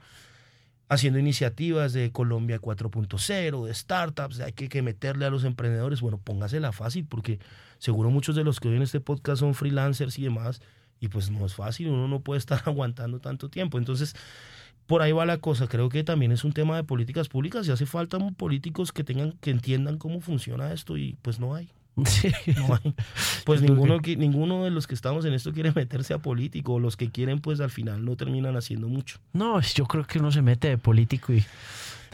B: haciendo iniciativas de Colombia 4.0, de startups, hay que, que, meterle a los emprendedores. Bueno, póngasela fácil porque seguro muchos de los que oyen este podcast son freelancers y demás, y pues no es fácil, uno no puede estar aguantando tanto tiempo. Entonces, por ahí va la cosa. Creo que también es un tema de políticas públicas y hace falta políticos que tengan, que entiendan cómo funciona esto y pues no hay. Pues ninguno, ninguno de los que estamos en esto quiere meterse a político. Los que quieren, pues al final no terminan haciendo mucho.
A: No, yo creo que uno se mete de político y...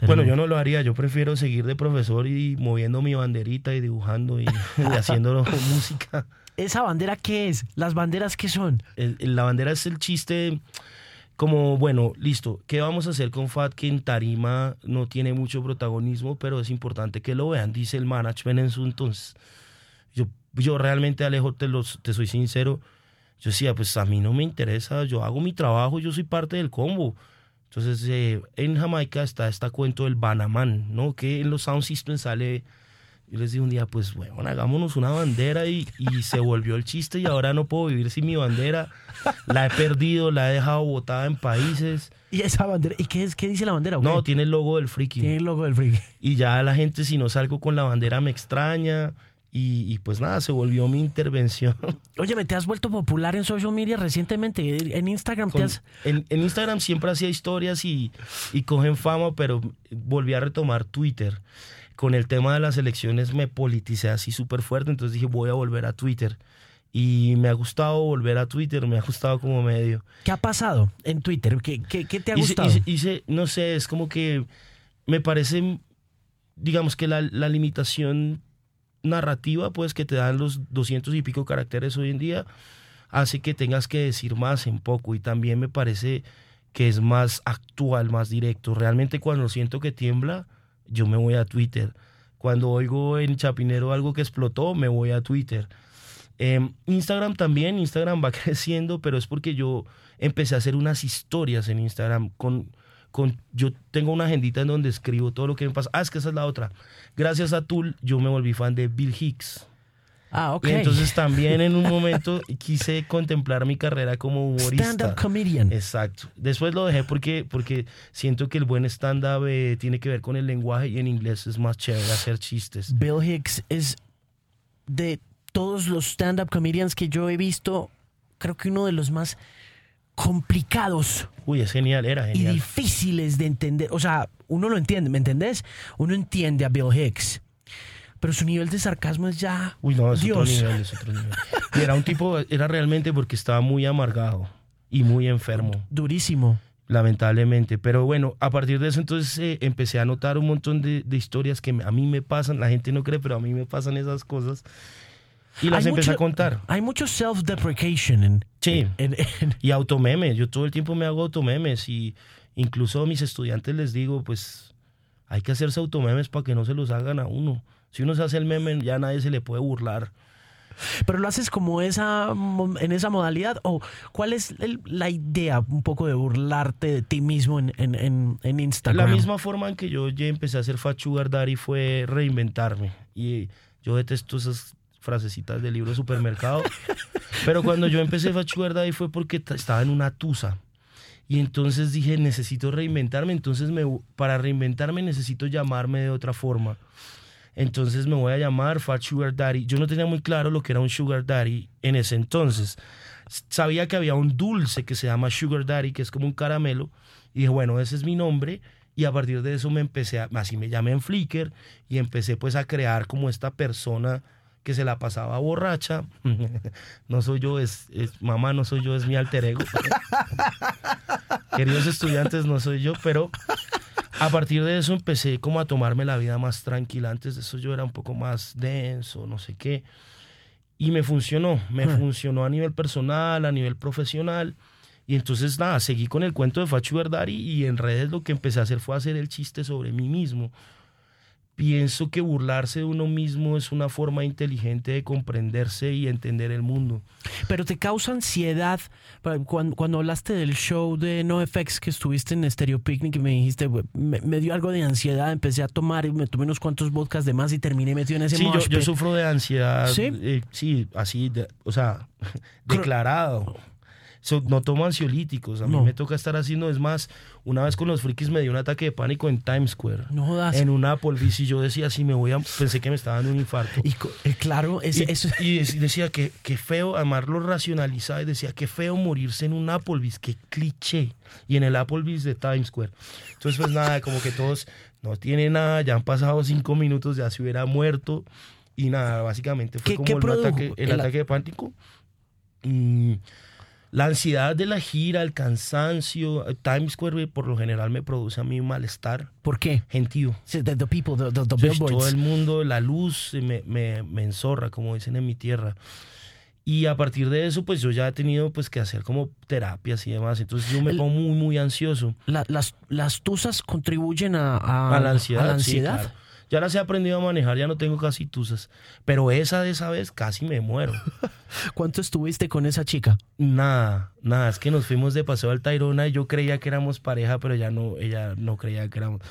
B: Bueno, yo no lo haría. Yo prefiero seguir de profesor y moviendo mi banderita y dibujando y, haciendo música.
A: ¿Esa bandera qué es? ¿Las banderas qué son?
B: la bandera es el chiste como, bueno, listo, ¿qué vamos a hacer con FAT que en Tarima no tiene mucho protagonismo, pero es importante que lo vean, dice el management en su entonces. Yo, yo realmente, Alejo, te, los, te soy sincero, yo decía, pues a mí no me interesa, yo hago mi trabajo, yo soy parte del combo. Entonces, eh, en Jamaica está este cuento del Banamán, ¿no? Que en los Sound Systems sale yo les dije un día, pues bueno, hagámonos una bandera y, y, se volvió el chiste y ahora no puedo vivir sin mi bandera. La he perdido, la he dejado botada en países.
A: ¿Y esa bandera? ¿Y qué, es, qué dice la bandera?
B: No, tiene el logo del friki.
A: Tiene el logo del friki.
B: Y ya la gente si no salgo con la bandera me extraña. Y, y, pues nada, se volvió mi intervención.
A: Oye, ¿te has vuelto popular en social media recientemente? ¿En Instagram te has...?
B: En, en, Instagram siempre hacía historias y, y cogen fama, pero volví a retomar Twitter con el tema de las elecciones me politicé así súper fuerte, entonces dije voy a volver a Twitter. Y me ha gustado volver a Twitter, me ha gustado como medio.
A: ¿Qué ha pasado en Twitter? ¿Qué, qué, te ha gustado?
B: Hice, no sé, es como que me parece, digamos que la, la limitación narrativa, pues, que te dan los doscientos y pico caracteres hoy en día, hace que tengas que decir más en poco y también me parece que es más actual, más directo. Realmente cuando siento que tiembla, yo me voy a Twitter. Cuando oigo en Chapinero algo que explotó, me voy a Twitter. Em, Instagram también, Instagram va creciendo, pero es porque yo empecé a hacer unas historias en Instagram con, con yo tengo una agendita en donde escribo todo lo que me pasa. Ah, es que esa es la otra. Gracias a Tool yo me volví fan de Bill Hicks.
A: Ah, ok.
B: Y entonces también en un momento quise contemplar mi carrera como humorista.
A: Stand-up comedian.
B: Exacto. Después lo dejé porque, porque siento que el buen stand-up eh, tiene que ver con el lenguaje y en inglés es más chévere hacer chistes.
A: Bill Hicks es de todos los stand-up comedians que yo he visto, creo que uno de los más complicados
B: Uy, es genial, era
A: y
B: genial.
A: difíciles de entender. O sea, uno lo entiende, ¿me entendés? Uno entiende a Bill Hicks. Pero su nivel de sarcasmo es ya.
B: Uy, no, es
A: Dios.
B: otro nivel, es otro nivel. Y era un tipo, era realmente porque estaba muy amargado y muy enfermo.
A: Durísimo.
B: lamentablemente. Pero bueno, a partir de eso entonces eh, empecé a notar un montón de, de historias que a mí me pasan, la gente no cree, pero a mí me pasan esas cosas. Y las
A: Hay
B: empecé
A: mucho-
B: a contar.
A: Hay mucho self-deprecation en,
B: Sí.
A: en- en-
B: Y automemes, yo todo el tiempo me hago automemes y incluso a mis estudiantes les digo, pues hay que hacerse automemes para que no se los hagan a uno. Si uno se hace el meme, ya nadie se le puede burlar.
A: Pero lo haces como esa en esa modalidad o cuál es el- la idea un poco de burlarte de ti mismo en, en, en, en Instagram.
B: La misma forma en que yo ya empecé a hacer Fat Sugar Daddy fue reinventarme. Y yo detesto esas frasecitas del libro de supermercado. Pero cuando yo empecé Sugar Daddy fue porque estaba en una tusa. Y entonces dije, necesito reinventarme. Entonces, me, para reinventarme necesito llamarme de otra forma. Entonces me voy a llamar Fat Sugar Daddy. Yo no tenía muy claro lo que era un Sugar Daddy en ese entonces. Sabía que había un dulce que se llama Sugar Daddy, que es como un caramelo. Y dije, bueno, ese es mi nombre. Y a partir de eso me empecé así me llamé en Flickr y empecé pues a crear como esta persona que se la pasaba borracha. No soy yo, es, es- mamá, no soy yo, es mi alter ego. Queridos estudiantes, no soy yo, pero a partir de eso empecé como a tomarme la vida más tranquila. Antes de eso yo era un poco más denso, no sé qué. Y me funcionó, me
A: Ah.
B: funcionó a nivel personal, a nivel profesional. Y entonces nada, seguí con el cuento de Fachu Verdari y en redes lo que empecé a hacer fue hacer el chiste sobre mí mismo. Pienso que burlarse de uno mismo es una forma inteligente de comprenderse y entender el mundo.
A: Pero te causa ansiedad cuando, cuando hablaste del show de NoFX que estuviste en Stereo Picnic y me dijiste, "Güey, me, me dio algo de ansiedad, empecé a tomar y me tomé unos cuantos vodkas de más y terminé metido en ese
B: Sí, yo,
A: mosh
B: yo
A: pit".
B: sufro de ansiedad.
A: ¿Sí?
B: eh, sí, así, de- o sea, declarado. So, no tomo ansiolíticos. A mí
A: No.
B: me toca estar haciendo. Es más, una vez con los frikis me dio un ataque de pánico en Times Square.
A: No jodas.
B: En un Applebee's y yo decía, si me voy a. Pensé que me estaba dando un infarto.
A: Y eh, claro, es,
B: Y,
A: eso-
B: y dec- decía que, que feo, además lo racionalizaba y decía que feo morirse en un Applebee's, qué cliché. Y en el Applebee's de Times Square. Entonces, pues nada, como que todos no tiene nada, ya han pasado cinco minutos, ya se hubiera muerto. Y nada, básicamente fue
A: ¿Qué-
B: como
A: qué
B: el, ataque, el
A: El
B: ataque de pánico. Mm, la ansiedad de la gira, el cansancio. eh, Times Square por lo general me produce a mí un malestar
A: ¿Por qué?
B: gentío.
A: The, the people, the, the- the
B: Entonces, todo el mundo, la luz eh, me, me, me enzorra, como dicen en mi tierra. Y a partir de eso, pues yo ya he tenido pues que hacer como terapias y demás. Entonces yo me pongo muy, muy ansioso.
A: La- las, las tusas contribuyen a, a-
B: A la ansiedad.
A: a la
B: sí,
A: ansiedad.
B: claro. Ya las he aprendido a manejar, ya no tengo casi tusas. Pero esa de esa vez casi me muero.
A: ¿Cuánto estuviste con esa chica?
B: Nada, nada. Es que nos fuimos de paseo al Tayrona y yo creía que éramos pareja, pero ya no, ella no creía que éramos.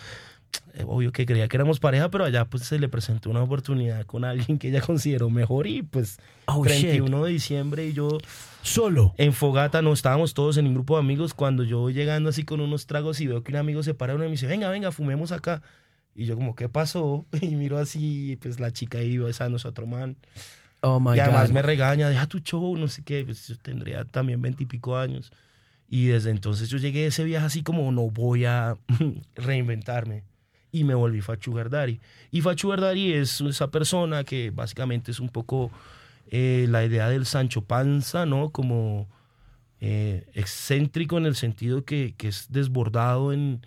B: eh, Obvio que creía que éramos pareja, pero allá pues se le presentó una oportunidad con alguien que ella consideró mejor y pues
A: Oh, shit.
B: 31 de diciembre y yo
A: Solo.
B: en Fogata, no estábamos todos en un grupo de amigos cuando yo voy llegando así con unos tragos y veo que un amigo se para uno y me dice, venga, venga, fumemos acá. Y yo como, ¿qué pasó? Y miro así, pues la chica ahí besándose a otro man.
A: Oh my
B: y además
A: God.
B: me regaña, deja tu show, no sé qué, pues yo tendría también veintipico años. Y desde entonces yo llegué a ese viaje así como no voy a reinventarme. Y me volví Fachugar Daddy. Y Fachugar Daddy es esa persona que básicamente es un poco eh, la idea del Sancho Panza, ¿no? Como eh, excéntrico en el sentido que, que es desbordado en,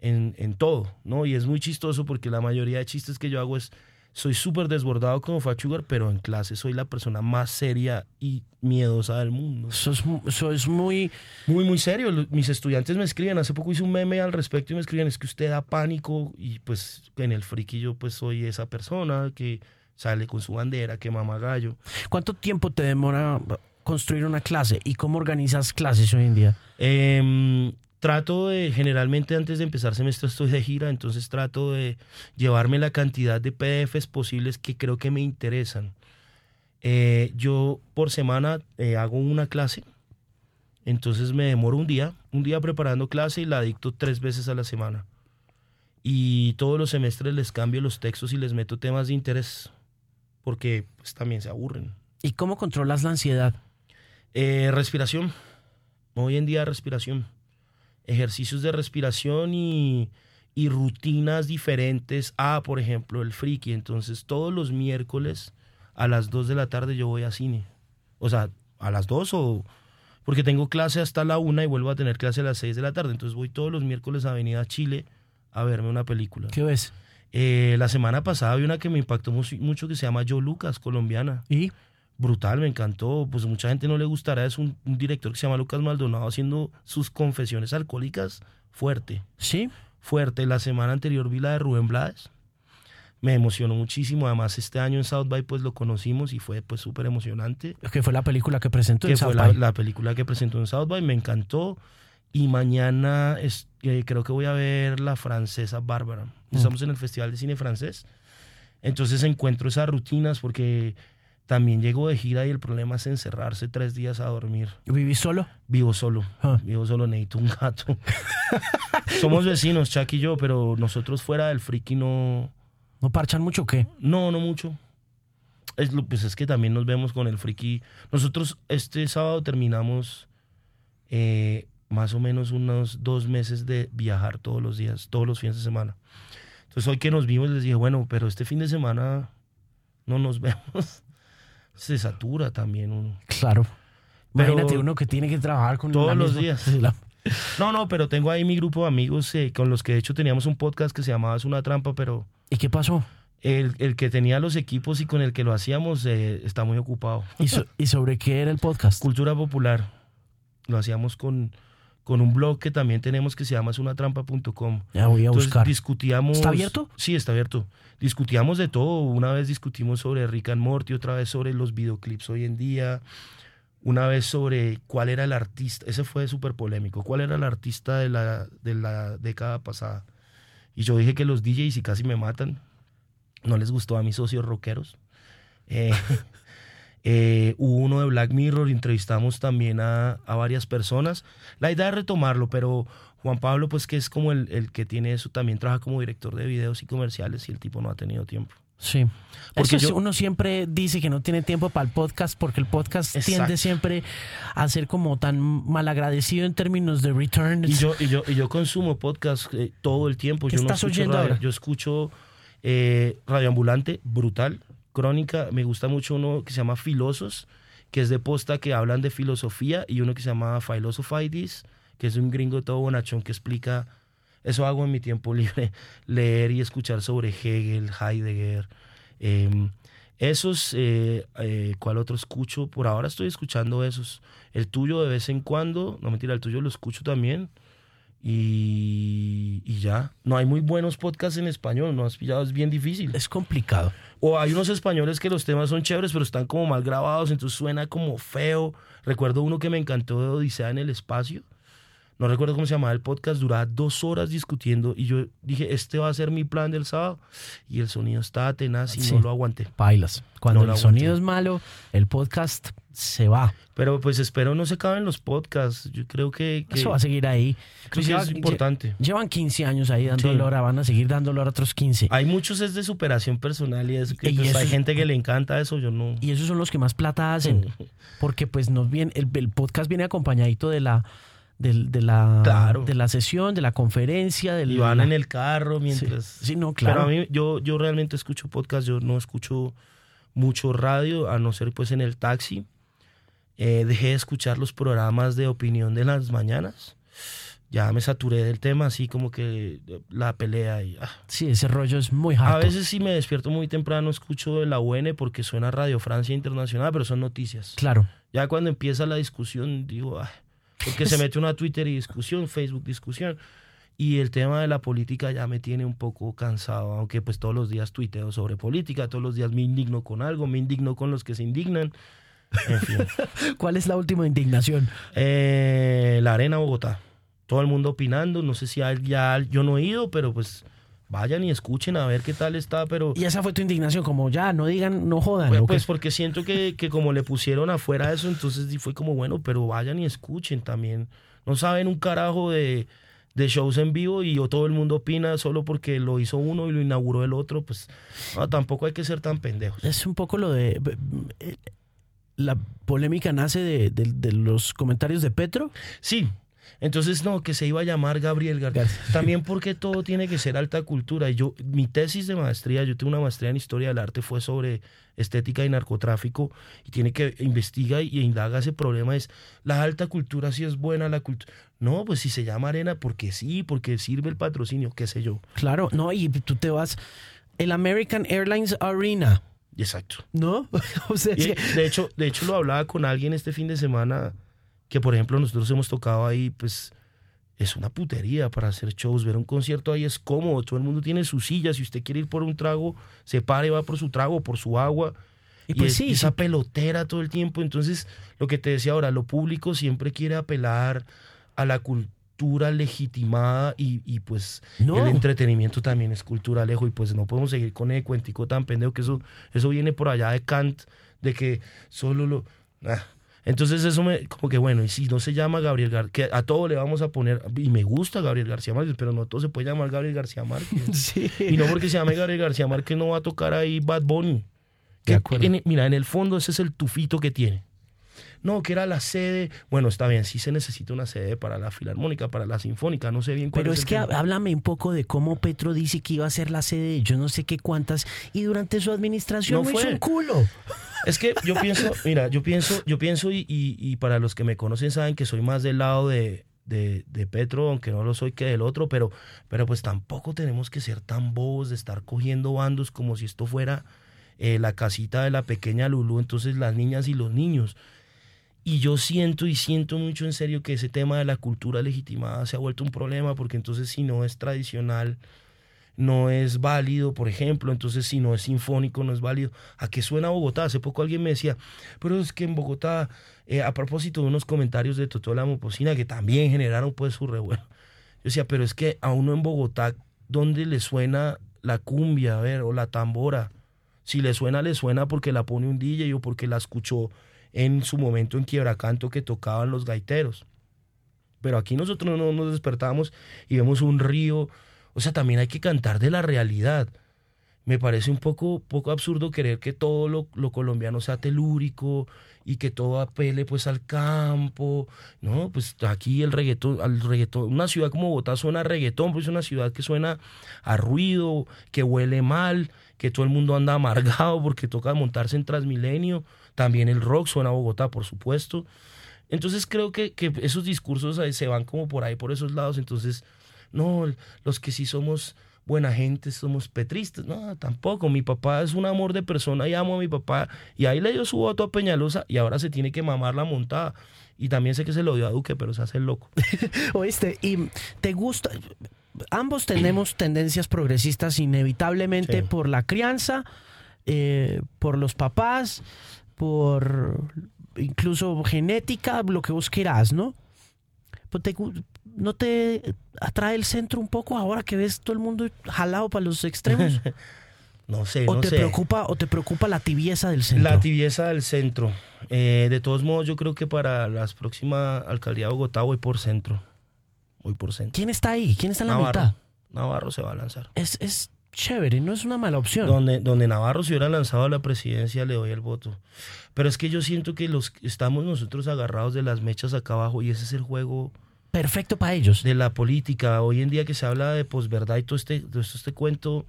B: en, en todo, ¿no? Y es muy chistoso porque la mayoría de chistes que yo hago es soy súper desbordado como Fachugar, pero en clase soy la persona más seria y miedosa del mundo.
A: Eso es, mu- eso es muy...
B: Muy, muy serio. Mis estudiantes me escriben, hace poco hice un meme al respecto y me escriben, es que usted da pánico y pues en el friki yo pues soy esa persona que sale con su bandera, que mama gallo.
A: ¿Cuánto tiempo te demora construir una clase y cómo organizas clases hoy en día?
B: Em, trato de, generalmente antes de empezar semestre estoy de gira, entonces trato de llevarme la cantidad de PDFs posibles que creo que me interesan. Eh, yo por semana eh, hago una clase, entonces me demoro un día, un día preparando clase y la dicto tres veces a la semana. Y todos los semestres les cambio los textos y les meto temas de interés, porque pues, también se aburren.
A: ¿Y cómo controlas la ansiedad?
B: Eh, respiración. Hoy en día respiración. Ejercicios de respiración y, y rutinas diferentes. Ah, por ejemplo, el friki. Entonces, todos los miércoles a las 2 de la tarde yo voy a cine. O sea, a las 2 o... Porque tengo clase hasta la 1 y vuelvo a tener clase a las 6 de la tarde. Entonces voy todos los miércoles a Avenida Chile a verme una película.
A: ¿Qué ves?
B: Eh, la semana pasada vi una que me impactó mu- mucho que se llama Yo Lucas, colombiana
A: ¿Y?
B: Brutal, me encantó. Pues mucha gente no le gustará. Es un, un director que se llama Lucas Maldonado haciendo sus confesiones alcohólicas fuerte,
A: ¿Sí?
B: fuerte. La semana anterior vi la de Rubén Blades. Me emocionó muchísimo. Además, este año en South by pues lo conocimos y fue pues súper emocionante.
A: Que fue la película que presentó
B: Que
A: en
B: fue
A: South
B: la,
A: by.
B: la película que presentó en South by. Me encantó. Y mañana es- eh, creo que voy a ver la francesa Bárbara. Estamos en el Festival de Cine Francés. Entonces encuentro esas rutinas porque también llego de gira y el problema es encerrarse tres días a dormir.
A: ¿Vivís solo?
B: Vivo solo.
A: Ah.
B: Vivo solo, necesito un gato. Somos vecinos, Chuck y yo, pero nosotros fuera del friki no...
A: ¿No parchan mucho o qué?
B: No, no mucho. Es, lo- pues es que también nos vemos con el friki. Nosotros este sábado terminamos eh, más o menos unos dos meses de viajar todos los días, todos los fines de semana. Entonces hoy que nos vimos les dije, bueno, pero este fin de semana no nos vemos. Se satura también uno.
A: Claro.
B: Pero-
A: Imagínate uno que tiene que trabajar con
B: Todos los días.
A: La-
B: No, no, pero tengo ahí mi grupo de amigos eh, con los que de hecho teníamos un podcast que se llamaba Es una trampa, pero
A: ¿Y qué pasó?
B: el, el que tenía los equipos y con el que lo hacíamos eh, está muy ocupado.
A: ¿Y, so- ¿Y sobre qué era el podcast?
B: Cultura popular. Lo hacíamos con, con un blog que también tenemos que se llama esunatrampa.com.
A: Ya voy a
B: Entonces
A: buscar.
B: discutíamos...
A: ¿Está abierto?
B: Sí, está abierto. Discutíamos de todo. Una vez discutimos sobre Rick and Morty, otra vez sobre los videoclips hoy en día, una vez sobre cuál era el artista. Ese fue súper polémico. ¿Cuál era el artista de la, de la década pasada? Y yo dije que los DJs y casi me matan. No les gustó a mis socios rockeros. Eh, eh, hubo uno de Black Mirror, entrevistamos también a, a varias personas. La idea es retomarlo, pero Juan Pablo, pues que es como el, el que tiene eso, también trabaja como director de videos y comerciales y el tipo no ha tenido tiempo.
A: Sí.
B: Porque
A: Eso es-
B: yo-
A: uno siempre dice que no tiene tiempo para el podcast porque el podcast
B: Exacto.
A: tiende siempre a ser como tan malagradecido en términos de returns.
B: Y yo, y yo, y yo consumo podcast eh, todo el tiempo.
A: ¿Qué
B: yo no
A: estás
B: escucho
A: oyendo
B: radio.
A: ahora?
B: Yo escucho eh, Radioambulante, brutal. Crónica, me gusta mucho uno que se llama Filosos, que es de posta que hablan de filosofía, y uno que se llama Philosophides, que es un gringo todo bonachón que explica. Eso hago en mi tiempo libre, leer y escuchar sobre Hegel, Heidegger. eh, esos, eh, eh, ¿cuál otro escucho? Por ahora estoy escuchando esos. El tuyo de vez en cuando, no mentira, el tuyo lo escucho también. Y, y ya. No hay muy buenos podcasts en español, no has pillado, es bien difícil.
A: Es complicado.
B: O hay unos españoles que los temas son chéveres, pero están como mal grabados, entonces suena como feo. Recuerdo uno que me encantó de Odisea en el espacio. No recuerdo cómo se llamaba el podcast, duraba dos horas discutiendo y yo dije, este va a ser mi plan del sábado. Y el sonido estaba tenaz y
A: Sí.
B: no lo aguanté.
A: Bailas. Cuando
B: No
A: el sonido es malo, el podcast se va.
B: Pero pues espero no se acaben los podcasts. Yo creo que, que
A: Eso va a seguir ahí.
B: creo que
A: Lleva-
B: es importante.
A: Llevan 15 años ahí dando
B: Sí.
A: Hora, van a seguir dando hora otros 15.
B: Hay muchos es de superación personal y eso que
A: Y
B: pues,
A: eso
B: hay
A: es-
B: gente que le encanta eso, yo no.
A: Y esos son los que más plata hacen. Porque pues nos viene, el, el podcast viene acompañadito de la, del- de, la,
B: Claro.
A: de la sesión, de la conferencia, del
B: Y van
A: la-
B: en el carro mientras...
A: Sí, sí, no, claro.
B: Pero a mí, yo, yo realmente escucho podcast, yo no escucho mucho radio, a no ser pues en el taxi. Eh, dejé de escuchar los programas de opinión de las mañanas. ya me saturé del tema, así como que la pelea y... ah.
A: Sí, ese rollo es muy harto.
B: A veces sí me despierto muy temprano, escucho de la UN porque suena Radio Francia Internacional, pero son noticias.
A: Claro.
B: Ya cuando empieza la discusión, digo, ah, porque se mete una Twitter y discusión, Facebook discusión. Y el tema de la política ya me tiene un poco cansado, aunque pues todos los días tuiteo sobre política, todos los días me indigno con algo, me indigno con los que se indignan. En fin.
A: ¿Cuál es la última indignación?
B: Eh, la Arena Bogotá. Todo el mundo opinando, no sé si hay- ya yo no he ido, pero pues vayan y escuchen a ver qué tal está, pero...
A: Y esa fue tu indignación, como ya, no digan, no jodan.
B: Pues, pues porque siento que, que como le pusieron afuera eso, entonces fue como, bueno, pero vayan y escuchen también. No saben un carajo de, de shows en vivo y todo el mundo opina solo porque lo hizo uno y lo inauguró el otro, pues no, tampoco hay que ser tan pendejos.
A: es un poco lo de... La polémica nace de, de- de los comentarios de Petro.
B: Sí, entonces no, que se iba a llamar Gabriel García. También porque todo tiene que ser alta cultura. Y Yo, mi tesis de maestría, yo tengo una maestría en historia del arte, fue sobre estética y narcotráfico y tiene que investiga y indaga ese problema es la alta cultura si es buena la cultura. No, pues si se llama arena porque sí, porque sirve el patrocinio, qué sé yo.
A: Claro, no, y tú te vas... El American Airlines Arena,
B: Exacto.
A: ¿no? o sea,
B: Y, de hecho, de hecho lo hablaba con alguien este fin de semana que por ejemplo nosotros hemos tocado ahí, pues es una putería para hacer shows, ver un concierto ahí es cómodo, todo el mundo tiene su silla, si usted quiere ir por un trago, se para y va por su trago, por su agua.
A: Y pues
B: es-
A: sí,
B: esa
A: sí.
B: pelotera todo el tiempo, entonces lo que te decía ahora, lo público siempre quiere apelar a la cultura legitimada y, y pues
A: No.
B: el entretenimiento también es cultura lejos y pues no podemos seguir con el cuentico tan pendejo que eso, eso viene por allá de Kant, de que solo lo... ah. Entonces eso me, como que bueno, y si no se llama Gabriel García, que a todo le vamos a poner, y me gusta Gabriel García Márquez, pero no todo se puede llamar Gabriel García Márquez.
A: Sí.
B: Y no porque se llame Gabriel García Márquez no va a tocar ahí Bad Bunny. Que en- mira, en el fondo ese es el tufito que tiene. No, que era la sede. Bueno, está bien, sí se necesita una sede para la filarmónica, para la sinfónica, no sé bien cuál
A: Pero
B: es
A: que
B: tema.
A: háblame un poco de cómo Petro dice que iba a ser la sede de yo no sé qué cuántas y durante su administración
B: No
A: hizo
B: fue.
A: un culo.
B: Es que yo pienso, mira, yo pienso, yo pienso y, y- y para los que me conocen saben que soy más del lado de, de, de Petro, aunque no lo soy que del otro, pero, pero pues tampoco tenemos que ser tan bobos de estar cogiendo bandos como si esto fuera eh, la casita de la pequeña Lulú, entonces las niñas y los niños. Y yo siento y siento mucho en serio que ese tema de la cultura legitimada se ha vuelto un problema, porque entonces si no es tradicional, no es válido, por ejemplo, entonces si no es sinfónico, no es válido. ¿A qué suena Bogotá? Hace poco alguien me decía, pero es que en Bogotá, eh, a propósito de unos comentarios de Totó la Mopocina, que también generaron pues su revuelo, yo decía, pero es que a uno en Bogotá, ¿dónde le suena la cumbia, a ver, o la tambora? Si le suena, le suena porque la pone un DJ o porque la escuchó en su momento en Quiebracanto que tocaban los gaiteros. Pero aquí nosotros no nos despertamos y vemos un río. O sea, también hay que cantar de la realidad. Me parece un poco, poco absurdo querer que todo lo, lo colombiano sea telúrico y que todo apele pues al campo. No, pues aquí el reggaetón, al una ciudad como Bogotá suena a reggaetón, pues es una ciudad que suena a ruido, que huele mal, que todo el mundo anda amargado porque toca montarse en Transmilenio. También el rock suena a Bogotá, por supuesto. Entonces creo que, que esos discursos se van como por ahí, por esos lados. Entonces, no, los que sí somos buena gente, somos petristas. No, tampoco. Mi papá es un amor de persona y amo a mi papá. Y ahí le dio su voto a Peñalosa y ahora se tiene que mamar la montada. Y también sé que se lo dio a Duque, pero se hace el loco.
A: Oíste, y te gusta. Ambos tenemos tendencias progresistas inevitablemente
B: Sí.
A: por la crianza, eh, por los papás, por incluso genética, lo que vos quieras, ¿no? Pues te ¿No te atrae el centro un poco ahora que ves todo el mundo jalado para los extremos?
B: No sé,
A: ¿O
B: no
A: te
B: sé.
A: preocupa o te preocupa la tibieza del centro?
B: La tibieza del centro. Eh, de todos modos, yo creo que para la próxima alcaldía de Bogotá voy por centro. Voy por centro.
A: ¿Quién está ahí? ¿Quién está en la
B: Navarro.
A: mitad?
B: Navarro se va a lanzar.
A: Es, es chévere, no es una mala opción.
B: Donde, donde Navarro se hubiera lanzado a la presidencia, le doy el voto. Pero es que yo siento que los estamos nosotros agarrados de las mechas acá abajo y ese es el juego
A: Perfecto para ellos.
B: de la política. Hoy en día que se habla de posverdad y todo este, todo esto, este cuento,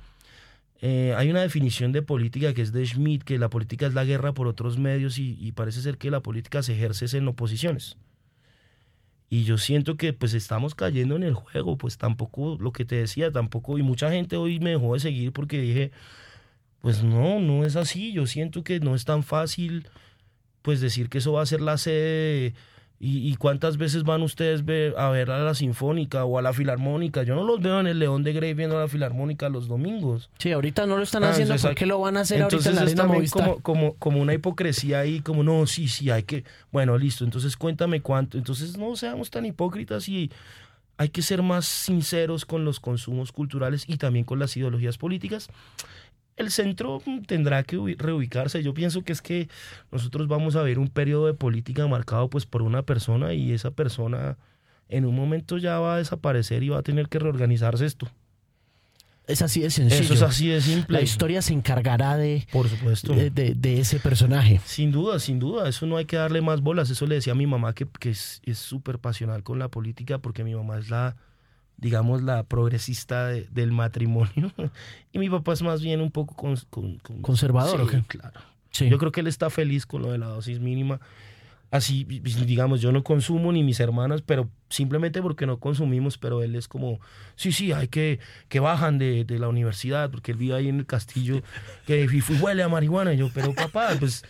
B: eh, hay una definición de política que es de Schmidt, que la política es la guerra por otros medios y, y parece ser que la política se ejerce en oposiciones. Y yo siento que pues estamos cayendo en el juego, pues tampoco, lo que te decía, tampoco, y mucha gente hoy me dejó de seguir porque dije, pues no, no es así, yo siento que no es tan fácil pues decir que eso va a ser la sede ¿Y, cuántas veces van ustedes a ver a la Sinfónica o a la Filarmónica? Yo no los veo en el León de Grey viendo a la Filarmónica los domingos.
A: Sí, ahorita no lo están ah, haciendo, ¿por qué lo van a hacer ahorita en la Arena
B: Como, como, como una hipocresía ahí, como no, sí, sí, hay que, bueno, listo, entonces cuéntame cuánto. Entonces no seamos tan hipócritas y hay que ser más sinceros con los consumos culturales y también con las ideologías políticas el centro tendrá que reubicarse. Yo pienso que es que nosotros vamos a ver un periodo de política marcado pues por una persona y esa persona en un momento ya va a desaparecer y va a tener que reorganizarse esto.
A: Es así de sencillo.
B: Eso es así de simple.
A: La historia se encargará de,
B: Por supuesto.
A: de, ese personaje.
B: Sin duda, sin duda. Eso no hay que darle más bolas. Eso le decía a mi mamá que, que es súper pasional con la política porque mi mamá es la, digamos, la progresista del matrimonio. y mi papá es más bien un poco
A: conservador.
B: Sí, claro. Yo creo que él está feliz con lo de la dosis mínima. Así, digamos, yo no consumo ni mis hermanas, pero simplemente porque no consumimos, pero él es como, sí, sí, hay que, que bajan de, la universidad, porque él vive ahí en el castillo, que huele a marihuana. Y yo, pero papá, pues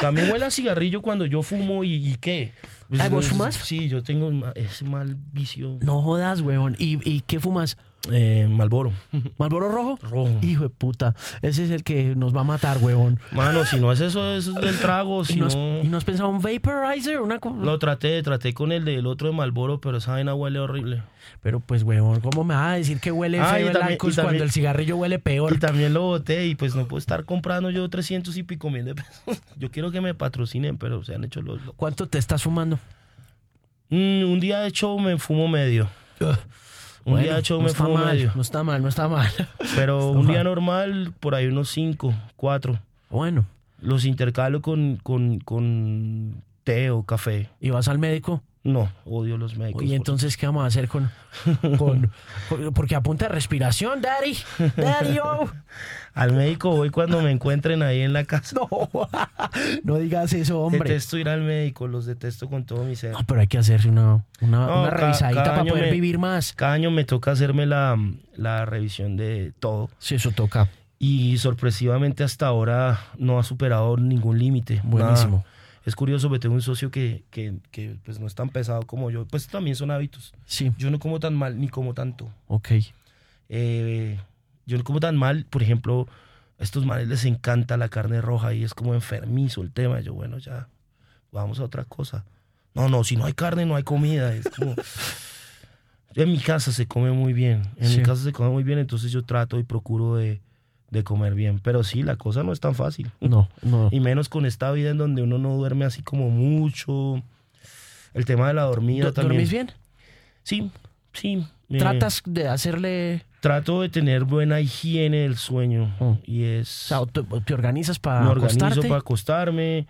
B: también huele a cigarrillo cuando yo fumo y, y qué.
A: Pues, ¿Vos fumas?
B: Sí, yo tengo ese mal vicio.
A: No jodas, weón. ¿Y, y qué fumas?
B: Eh, Malboro.
A: ¿Malboro rojo?
B: Rojo.
A: Hijo de puta. Ese es el que nos va a matar, weón.
B: Mano, si no es eso, eso es del trago. Si
A: ¿Y,
B: no...
A: ¿Y no has pensado un vaporizer? Una...
B: Lo traté, traté con el del otro de Malboro, pero esa vaina huele horrible.
A: Pero pues, weón, ¿cómo me vas a decir que huele ah, feo el cuando el cigarrillo huele peor?
B: Y también lo boté y pues no puedo estar comprando yo 300 y pico mil de pesos. Yo quiero que me patrocinen, pero se han hecho los...
A: ¿Cuánto te estás fumando?
B: Mm, un día de show me fumo medio. un día de show me fumo medio.
A: No está mal, no está mal.
B: Pero un día normal, por ahí unos cinco, cuatro.
A: Bueno.
B: Los intercalo con, con, con té o café.
A: ¿Y vas al médico?
B: No, odio los médicos.
A: ¿Y entonces qué vamos a hacer con, con, porque apunta respiración, daddy, daddy, oh.
B: Al médico voy cuando me encuentren ahí en la casa.
A: No, no digas eso, hombre.
B: Detesto ir al médico, los detesto con todo mi ser.
A: No, pero hay que hacerse una, una, revisadita para poder vivir más.
B: Cada año me toca hacerme la, la revisión de todo.
A: Sí, eso toca.
B: Y sorpresivamente hasta ahora no ha superado ningún límite.
A: Buenísimo.
B: Es curioso, porque tengo un socio que, que, que, pues no es tan pesado como yo. Pues también son hábitos.
A: Sí.
B: Yo no como tan mal ni como tanto.
A: Ok.
B: Eh, yo no como tan mal, por ejemplo, a estos males les encanta la carne roja y es como enfermizo el tema. Yo, bueno, ya, vamos a otra cosa. No, no, si no hay carne, no hay comida. Es como... en mi casa se come muy bien. En mi casa se come muy bien, entonces yo trato y procuro de, de comer bien. Pero sí, la cosa no es tan fácil.
A: No, no.
B: Y menos con esta vida en donde uno no duerme así como mucho. El tema de la dormida también.
A: ¿Dormís bien?
B: Sí, sí.
A: ¿Tratas de hacerle...?
B: Trato de tener buena higiene del sueño. Oh. Y es...
A: O sea, ¿te, organizas para
B: Me organizo para acostarme.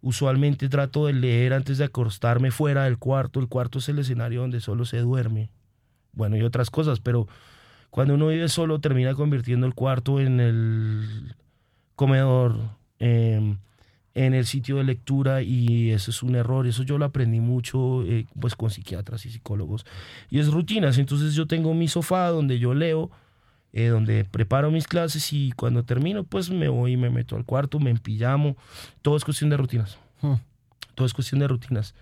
B: Usualmente trato de leer antes de acostarme fuera del cuarto. El cuarto es el escenario donde solo se duerme. Bueno, y otras cosas, pero cuando uno vive solo termina convirtiendo el cuarto en el comedor, em, en el sitio de lectura y eso es un error. Eso yo lo aprendí mucho eh, pues con psiquiatras y psicólogos. Y es rutinas. Entonces yo tengo mi sofá donde yo leo, eh, donde preparo mis clases y cuando termino pues me voy y me meto al cuarto, me empillamo. Todo es cuestión de rutinas. Hmm. Todo es cuestión de rutinas.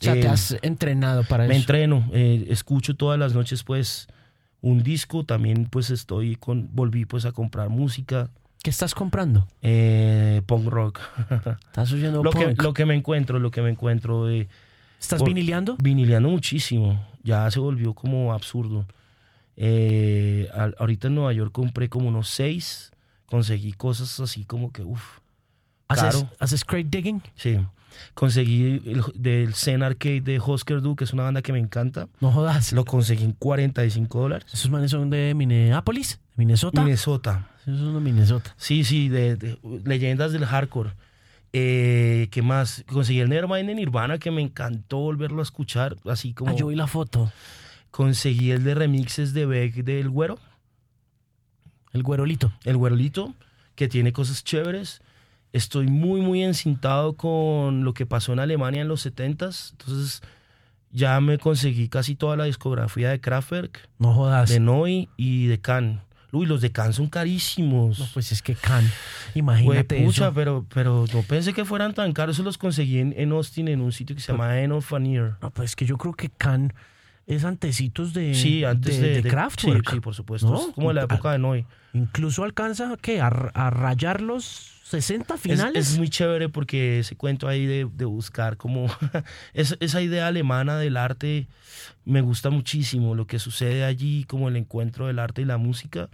A: O sea, te em, has entrenado para
B: eso.
A: Me
B: entreno, eh, escucho todas las noches pues un disco, también pues estoy con, volví pues a comprar música.
A: ¿Qué estás comprando?
B: Eh, punk rock.
A: ¿Estás oyendo
B: lo
A: punk?
B: Que, lo que me encuentro, lo que me encuentro. Eh,
A: ¿Estás vinileando?
B: Vinileando muchísimo. Ya se volvió como absurdo. Eh, ahorita en Nueva York compré como unos seis. Conseguí cosas así como que, uff.
A: ¿Haces, ¿Haces crate digging?
B: Sí. Conseguí el, del Zen Arcade de Husker Du, que es una banda que me encanta.
A: No jodas.
B: Lo conseguí en 45 dólares.
A: ¿Esos manes son de Minneapolis? ¿Minnesota?
B: Minnesota.
A: Esos son de Minnesota.
B: Sí, sí, de, leyendas del hardcore. Eh, ¿Qué más? Conseguí el Nevermind en Nirvana, que me encantó volverlo a escuchar, así como...
A: Ah, yo vi la foto.
B: Conseguí el de remixes de Beck del Güero.
A: El Güerolito.
B: El Güerolito, que tiene cosas chéveres estoy muy, muy encintado con lo que pasó en Alemania en los 70s. Entonces, ya me conseguí casi toda la discografía de Kraftwerk,
A: No jodas.
B: de Noi y de Can. Uy, los de Can son carísimos.
A: No, pues es que Can, imagínate
B: pucha,
A: eso.
B: pero, pero no pensé que fueran tan caros. Los conseguí en, en Austin, en un sitio que se llama End of an Ear.
A: No, pues es que yo creo que Can es antecitos de,
B: Sí, antes de, de-
A: Kraftwerk.
B: Sí, sí, por supuesto.
A: ¿no?
B: Es como la época de Noi.
A: Incluso alcanza ¿qué? a, a rayar los 60
B: Es,
A: finales.
B: es muy chévere porque ese cuento ahí de, de buscar como es- esa idea alemana del arte me gusta muchísimo lo que sucede allí como el encuentro del arte y la música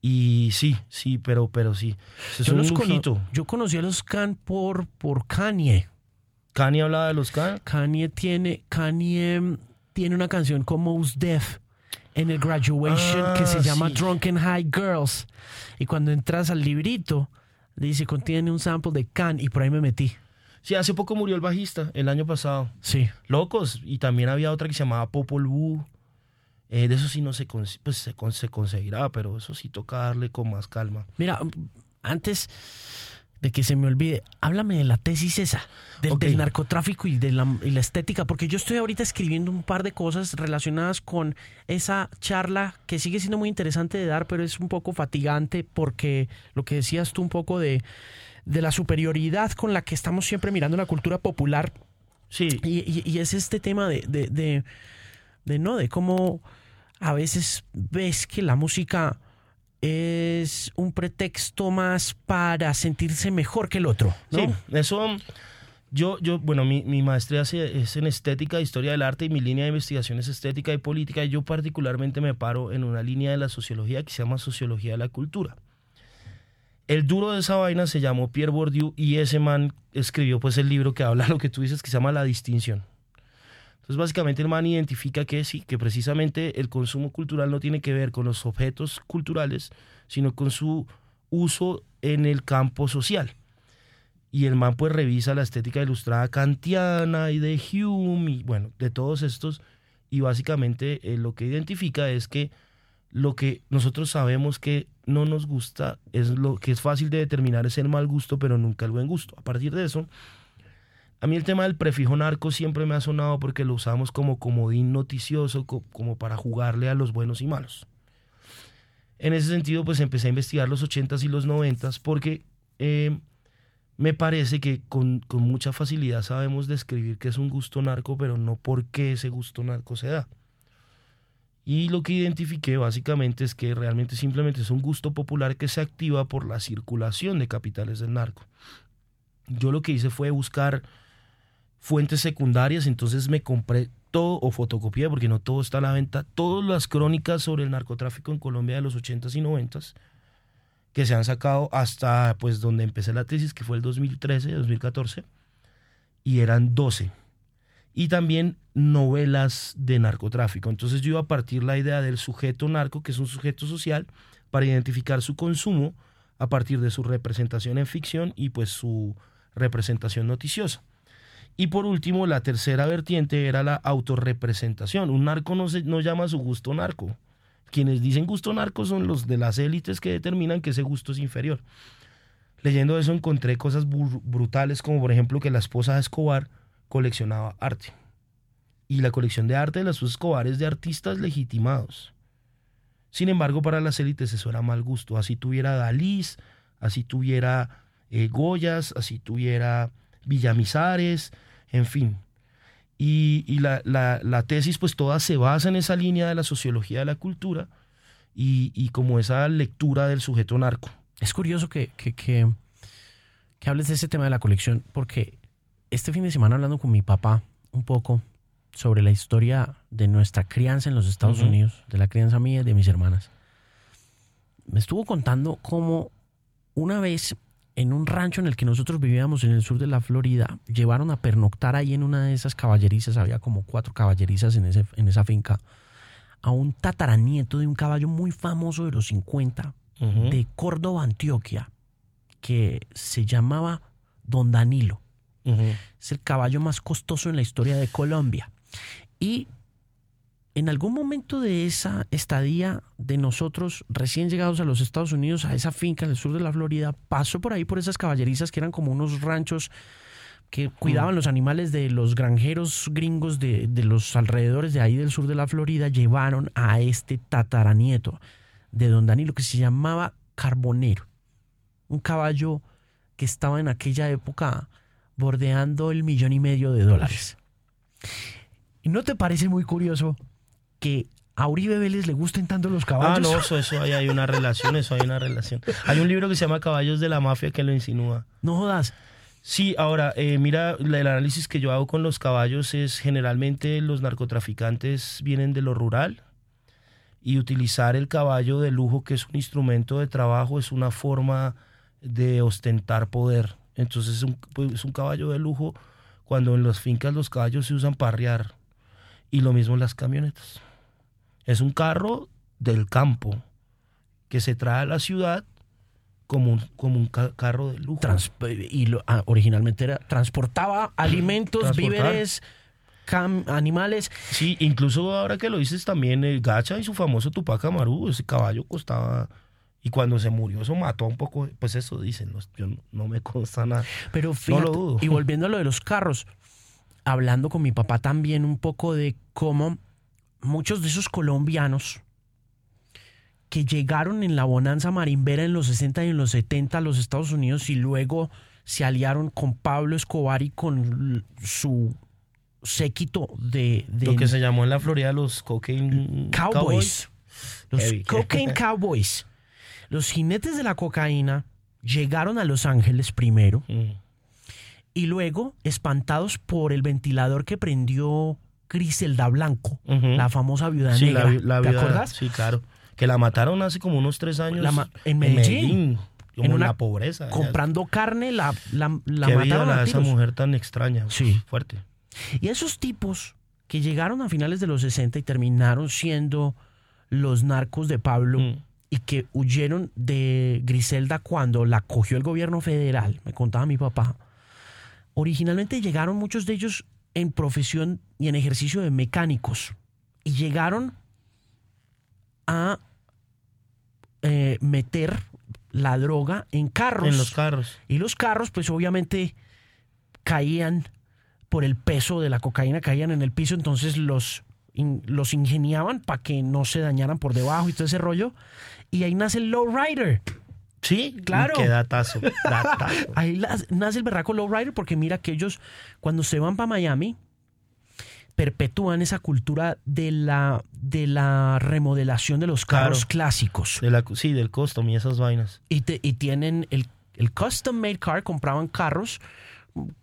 B: y sí sí pero pero sí es
A: yo,
B: un
A: cono- yo conocí a los Can por, por Kanye.
B: Kanye hablaba de los Can
A: Kanye tiene, Kanye tiene una canción con Mos Def en el Graduation
B: Ah,
A: que se llama
B: sí.
A: Drunken High Girls. Y cuando entras al librito, dice, contiene un sample de Can y por ahí me metí.
B: sí hace poco murió el bajista el año pasado
A: Sí.
B: locos y también había otra que se llamaba Popol Vuh Eh, de eso sí no se, pues se, se conseguirá pero eso sí toca darle con más calma
A: Mira, antes de que se me olvide, háblame de la tesis esa, del, narcotráfico y de la, y la estética, porque yo estoy ahorita escribiendo un par de cosas relacionadas con esa charla que sigue siendo muy interesante de dar, pero es un poco fatigante porque lo que decías tú un poco de, de la superioridad con la que estamos siempre mirando la cultura popular.
B: Sí.
A: Y, y- y es este tema de, de, de, de, no, de cómo a veces ves que la música es un pretexto más para sentirse mejor que el otro.
B: Sí, eso. Yo, yo yo, mi, mi maestría es en estética, historia del arte y mi línea de investigación es estética y política. Y yo particularmente me paro en una línea de la sociología que se llama sociología de la cultura. El duro de esa vaina se llamó Pierre Bourdieu y ese man escribió pues el libro que habla lo que tú dices que se llama La distinción. Entonces básicamente el man identifica que sí, que precisamente el consumo cultural no tiene que ver con los objetos culturales, sino con su uso en el campo social. Y el man pues revisa la estética ilustrada kantiana y de Hume y bueno, de todos estos. Y básicamente eh, lo que identifica es que lo que nosotros sabemos que no nos gusta es lo que es fácil de determinar es el mal gusto, pero nunca el buen gusto. A partir de eso, a mí el tema del prefijo narco siempre me ha sonado porque lo usamos como comodín noticioso, co- como para jugarle a los buenos y malos. En ese sentido, pues empecé a investigar los 80s y los 90s porque eh, me parece que con, con mucha facilidad sabemos describir qué es un gusto narco, pero no por qué ese gusto narco se da. Y lo que identifiqué básicamente es que realmente simplemente es un gusto popular que se activa por la circulación de capitales del narco. Yo lo que hice fue buscar fuentes secundarias, entonces me compré todo o fotocopié, porque no todo está a la venta, todas las crónicas sobre el narcotráfico en Colombia de los 80s y 90s que se han sacado hasta pues donde empecé la tesis, que fue el 2013, 2014, y eran 12 y también novelas de narcotráfico. Entonces yo iba a partir la idea del sujeto narco, que es un sujeto social, para identificar su consumo a partir de su representación en ficción y pues su representación noticiosa. Y por último, la tercera vertiente era la autorrepresentación. Un narco no, se, no llama su gusto narco. Quienes dicen gusto narco son los de las élites que determinan que ese gusto es inferior. Leyendo eso encontré cosas brutales como por ejemplo que la esposa de Escobar coleccionaba arte. Y la colección de arte de las Escobar es de artistas legitimados. Sin embargo, para las élites eso era mal gusto. Así tuviera Dalís, así tuviera eh, Goyas, así tuviera Villamizares, en fin. Y, y la, la- la tesis pues toda se basa en esa línea de la sociología de la cultura y, y como esa lectura del sujeto narco.
A: Es curioso que, que, que, que hables de ese tema de la colección, porque este fin de semana hablando con mi papá un poco sobre la historia de nuestra crianza en los Estados. Unidos, de la crianza mía y de mis hermanas, me estuvo contando cómo una vez en un rancho en el que nosotros vivíamos en el sur de la Florida, llevaron a pernoctar ahí en una de esas caballerizas, había como cuatro caballerizas en, ese, en esa finca, a un tataranieto de un caballo muy famoso de los 50,
B: Ujú.
A: de Córdoba, Antioquia, que se llamaba Don Danilo. Es el caballo más costoso en la historia de Colombia. Y en algún momento de esa estadía de nosotros recién llegados a los Estados Unidos, a esa finca en el sur de la Florida, pasó por ahí por esas caballerizas que eran como unos ranchos que cuidaban los animales de los granjeros gringos de, de los alrededores de ahí del sur de la Florida, llevaron a este tataranieto de don Danilo que se llamaba Carbonero, un caballo que estaba en aquella época bordeando el millón y medio de dólares. ¿Y no te parece muy curioso que a Uribe Vélez le gusten tanto los
B: Ah,
A: caballos?
B: no, eso, eso ahí hay una relación, eso hay una relación. Hay un libro que se llama Caballos de la Mafia que lo insinúa.
A: No jodas.
B: Sí, ahora, eh, mira, el análisis que yo hago con los caballos es generalmente los narcotraficantes vienen de lo rural y utilizar el caballo de lujo, que es un instrumento de trabajo, es una forma de ostentar poder. Entonces es un, pues, es un caballo de lujo cuando en las fincas los caballos se usan para arriar y lo mismo en las camionetas. Es un carro del campo que se trae a la ciudad como un, como un ca- carro de lujo.
A: Trans- y lo- ah, originalmente era transportaba alimentos, víveres, animales.
B: Sí, incluso ahora que lo dices también, el Gacha y su famoso Tupac Amaru, ese caballo costaba... Y cuando se murió, eso mató un poco, pues eso dicen, los- yo no, no me consta nada.
A: Pero fíjate,
B: lo dudo.
A: y volviendo a lo de los carros, hablando con mi papá también un poco de cómo muchos de esos colombianos que llegaron en la bonanza marimbera en los 60 y en los 70 a los Estados Unidos y luego se aliaron con Pablo Escobar y con su séquito de, de
B: Lo que se llamó en la Florida los cocaine
A: cowboys. Los
B: Heavy.
A: cocaine cowboys. Los jinetes de la cocaína llegaron a Los Ángeles primero
B: Mm.
A: y luego espantados por el ventilador que prendió Griselda Blanco, la famosa viuda
B: Sí,
A: negra.
B: la
A: ¿Te
B: vida-
A: acuerdas?
B: Sí, claro. Que la mataron hace como unos tres años
A: La en Medellín.
B: como
A: En una-
B: la pobreza.
A: Comprando carne, la, la, la
B: Qué
A: mataron a
B: esa mujer tan extraña.
A: Sí.
B: Fuerte.
A: Y esos tipos que llegaron a finales de los 60 y terminaron siendo los narcos de Pablo
B: Mm.
A: y que huyeron de Griselda cuando la cogió el gobierno federal, me contaba mi papá. Originalmente llegaron muchos de ellos en profesión y en ejercicio de mecánicos y llegaron a eh, meter la droga en carros.
B: En los carros.
A: Y los carros, pues obviamente caían por el peso de la cocaína, caían en el piso, entonces los, in- los ingeniaban para que no se dañaran por debajo y todo ese rollo. Y ahí nace el lowrider.
B: Sí,
A: Claro.
B: Qué datazo. datazo.
A: Ahí las- nace el berraco lowrider porque mira que ellos cuando se van para Miami perpetúan esa cultura de la, de la remodelación de los carros
B: Claro.
A: clásicos.
B: De la, sí, del custom y esas vainas.
A: y, te- y tienen el, el custom made car, compraban carros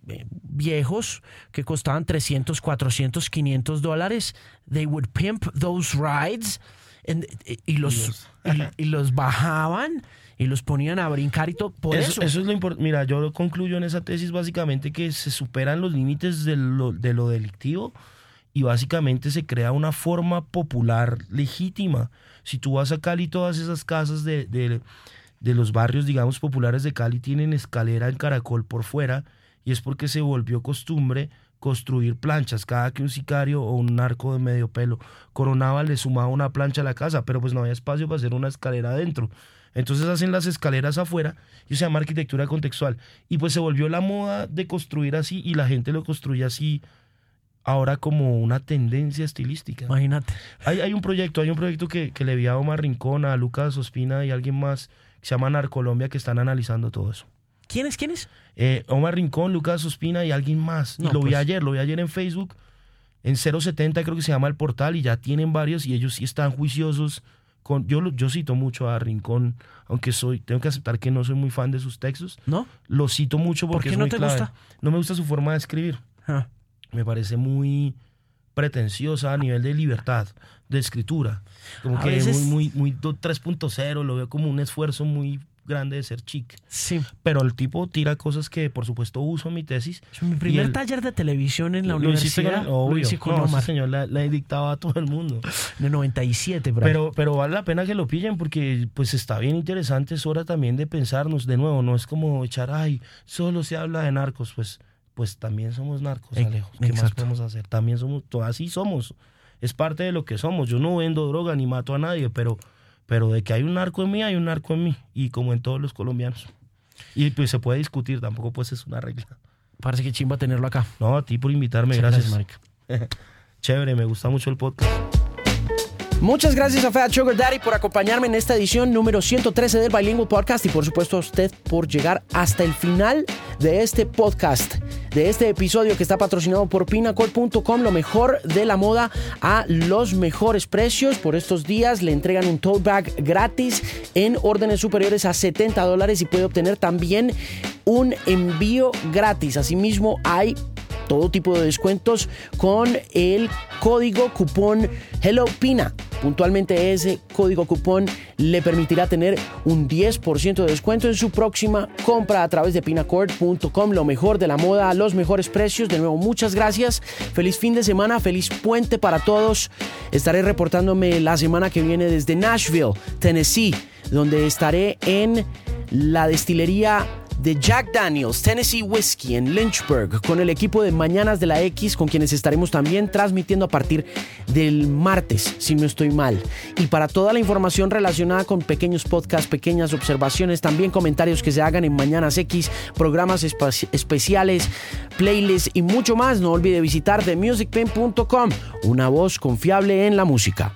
A: eh, viejos que costaban 300, 400, 500 dólares. They would pimp those rides and- y, y los, y, y los bajaban y los ponían a brincar y todo. Por eso,
B: eso, eso es lo importante. Mira, yo concluyo en esa tesis básicamente que se superan los límites de lo, de lo delictivo y básicamente se crea una forma popular legítima. Si tú vas a Cali, todas esas casas de, de, de los barrios, digamos, populares de Cali tienen escalera en caracol por fuera y es porque se volvió costumbre construir planchas. Cada que un sicario o un narco de medio pelo coronaba, le sumaba una plancha a la casa, pero pues no había espacio para hacer una escalera adentro. Entonces hacen las escaleras afuera y se llama arquitectura contextual. Y pues se volvió la moda de construir así y la gente lo construye así ahora como una tendencia estilística.
A: imagínate.
B: Hay, hay un proyecto, hay un proyecto que, que le vi a Omar Rincón, a Lucas Ospina y a alguien más que se llama Narcolombia que están analizando todo eso.
A: ¿Quién es? ¿Quién es?
B: Eh, Omar Rincón, Lucas Ospina y alguien más.
A: No,
B: y lo vi
A: pues.
B: ayer, lo vi ayer en Facebook. En 070 creo que se llama el portal y ya tienen varios y ellos sí están juiciosos. Con, yo, yo cito mucho a Rincón, aunque soy, tengo que aceptar que no soy muy fan de sus textos.
A: ¿No?
B: Lo cito mucho
A: ¿Por
B: porque
A: qué
B: es
A: no
B: muy
A: te
B: clave.
A: gusta?
B: No me gusta su forma de escribir.
A: Ah,
B: Me parece muy pretenciosa a nivel de libertad de escritura. Como
A: A
B: que
A: veces-
B: muy, muy, muy do- 3.0, lo veo como un esfuerzo muy grande de ser chic.
A: sí.
B: Pero el tipo tira cosas que, por supuesto, uso en mi tesis.
A: Mi primer
B: el-
A: taller de televisión en la
B: ¿Lo hiciste con
A: universidad?
B: Obvio.
A: lo hice con
B: No, ese señor la, la dictaba a todo el mundo.
A: de 97, por ahí.
B: Pero, pero vale la pena que lo pillen porque pues está bien interesante. Es hora también de pensarnos de nuevo. No es como echar, ay, solo se habla de narcos. Pues, pues también somos narcos, Alejo. ¿Qué más podemos hacer? También somos, así somos. Es parte de lo que somos. Yo no vendo droga ni mato a nadie, pero, pero de que hay un narco en mí, hay un narco en mí. Y como en todos los colombianos. Y pues se puede discutir, tampoco pues es una regla.
A: Parece que chimba tenerlo acá.
B: No, a ti por invitarme,
A: Muchas
B: gracias. Chévere, me gusta mucho el podcast.
A: Muchas gracias a Fat Sugar Daddy por acompañarme en esta edición número 113 del Bilingual Podcast y por supuesto a usted por llegar hasta el final de este podcast, de este episodio que está patrocinado por pinacol.com, lo mejor de la moda a los mejores precios. Por estos días le entregan un tote bag gratis en órdenes superiores a 70 dólares y puede obtener también un envío gratis. Asimismo hay todo tipo de descuentos con el código cupón HelloPina. Puntualmente ese código cupón le permitirá tener un 10% de descuento en su próxima compra a través de pinacord.com. Lo mejor de la moda a los mejores precios. De nuevo, muchas gracias. Feliz fin de semana, feliz puente para todos. Estaré reportándome la semana que viene desde Nashville, Tennessee, donde estaré en la destilería de Jack Daniels Tennessee Whiskey en Lynchburg con el equipo de Mañanas de la X con quienes estaremos también transmitiendo a partir del martes, si no estoy mal. Y para toda la información relacionada con pequeños podcasts, pequeñas observaciones, también comentarios que se hagan en Mañanas X, programas especiales, playlists y mucho más, no olvide visitar themusicpen.com, una voz confiable en la música.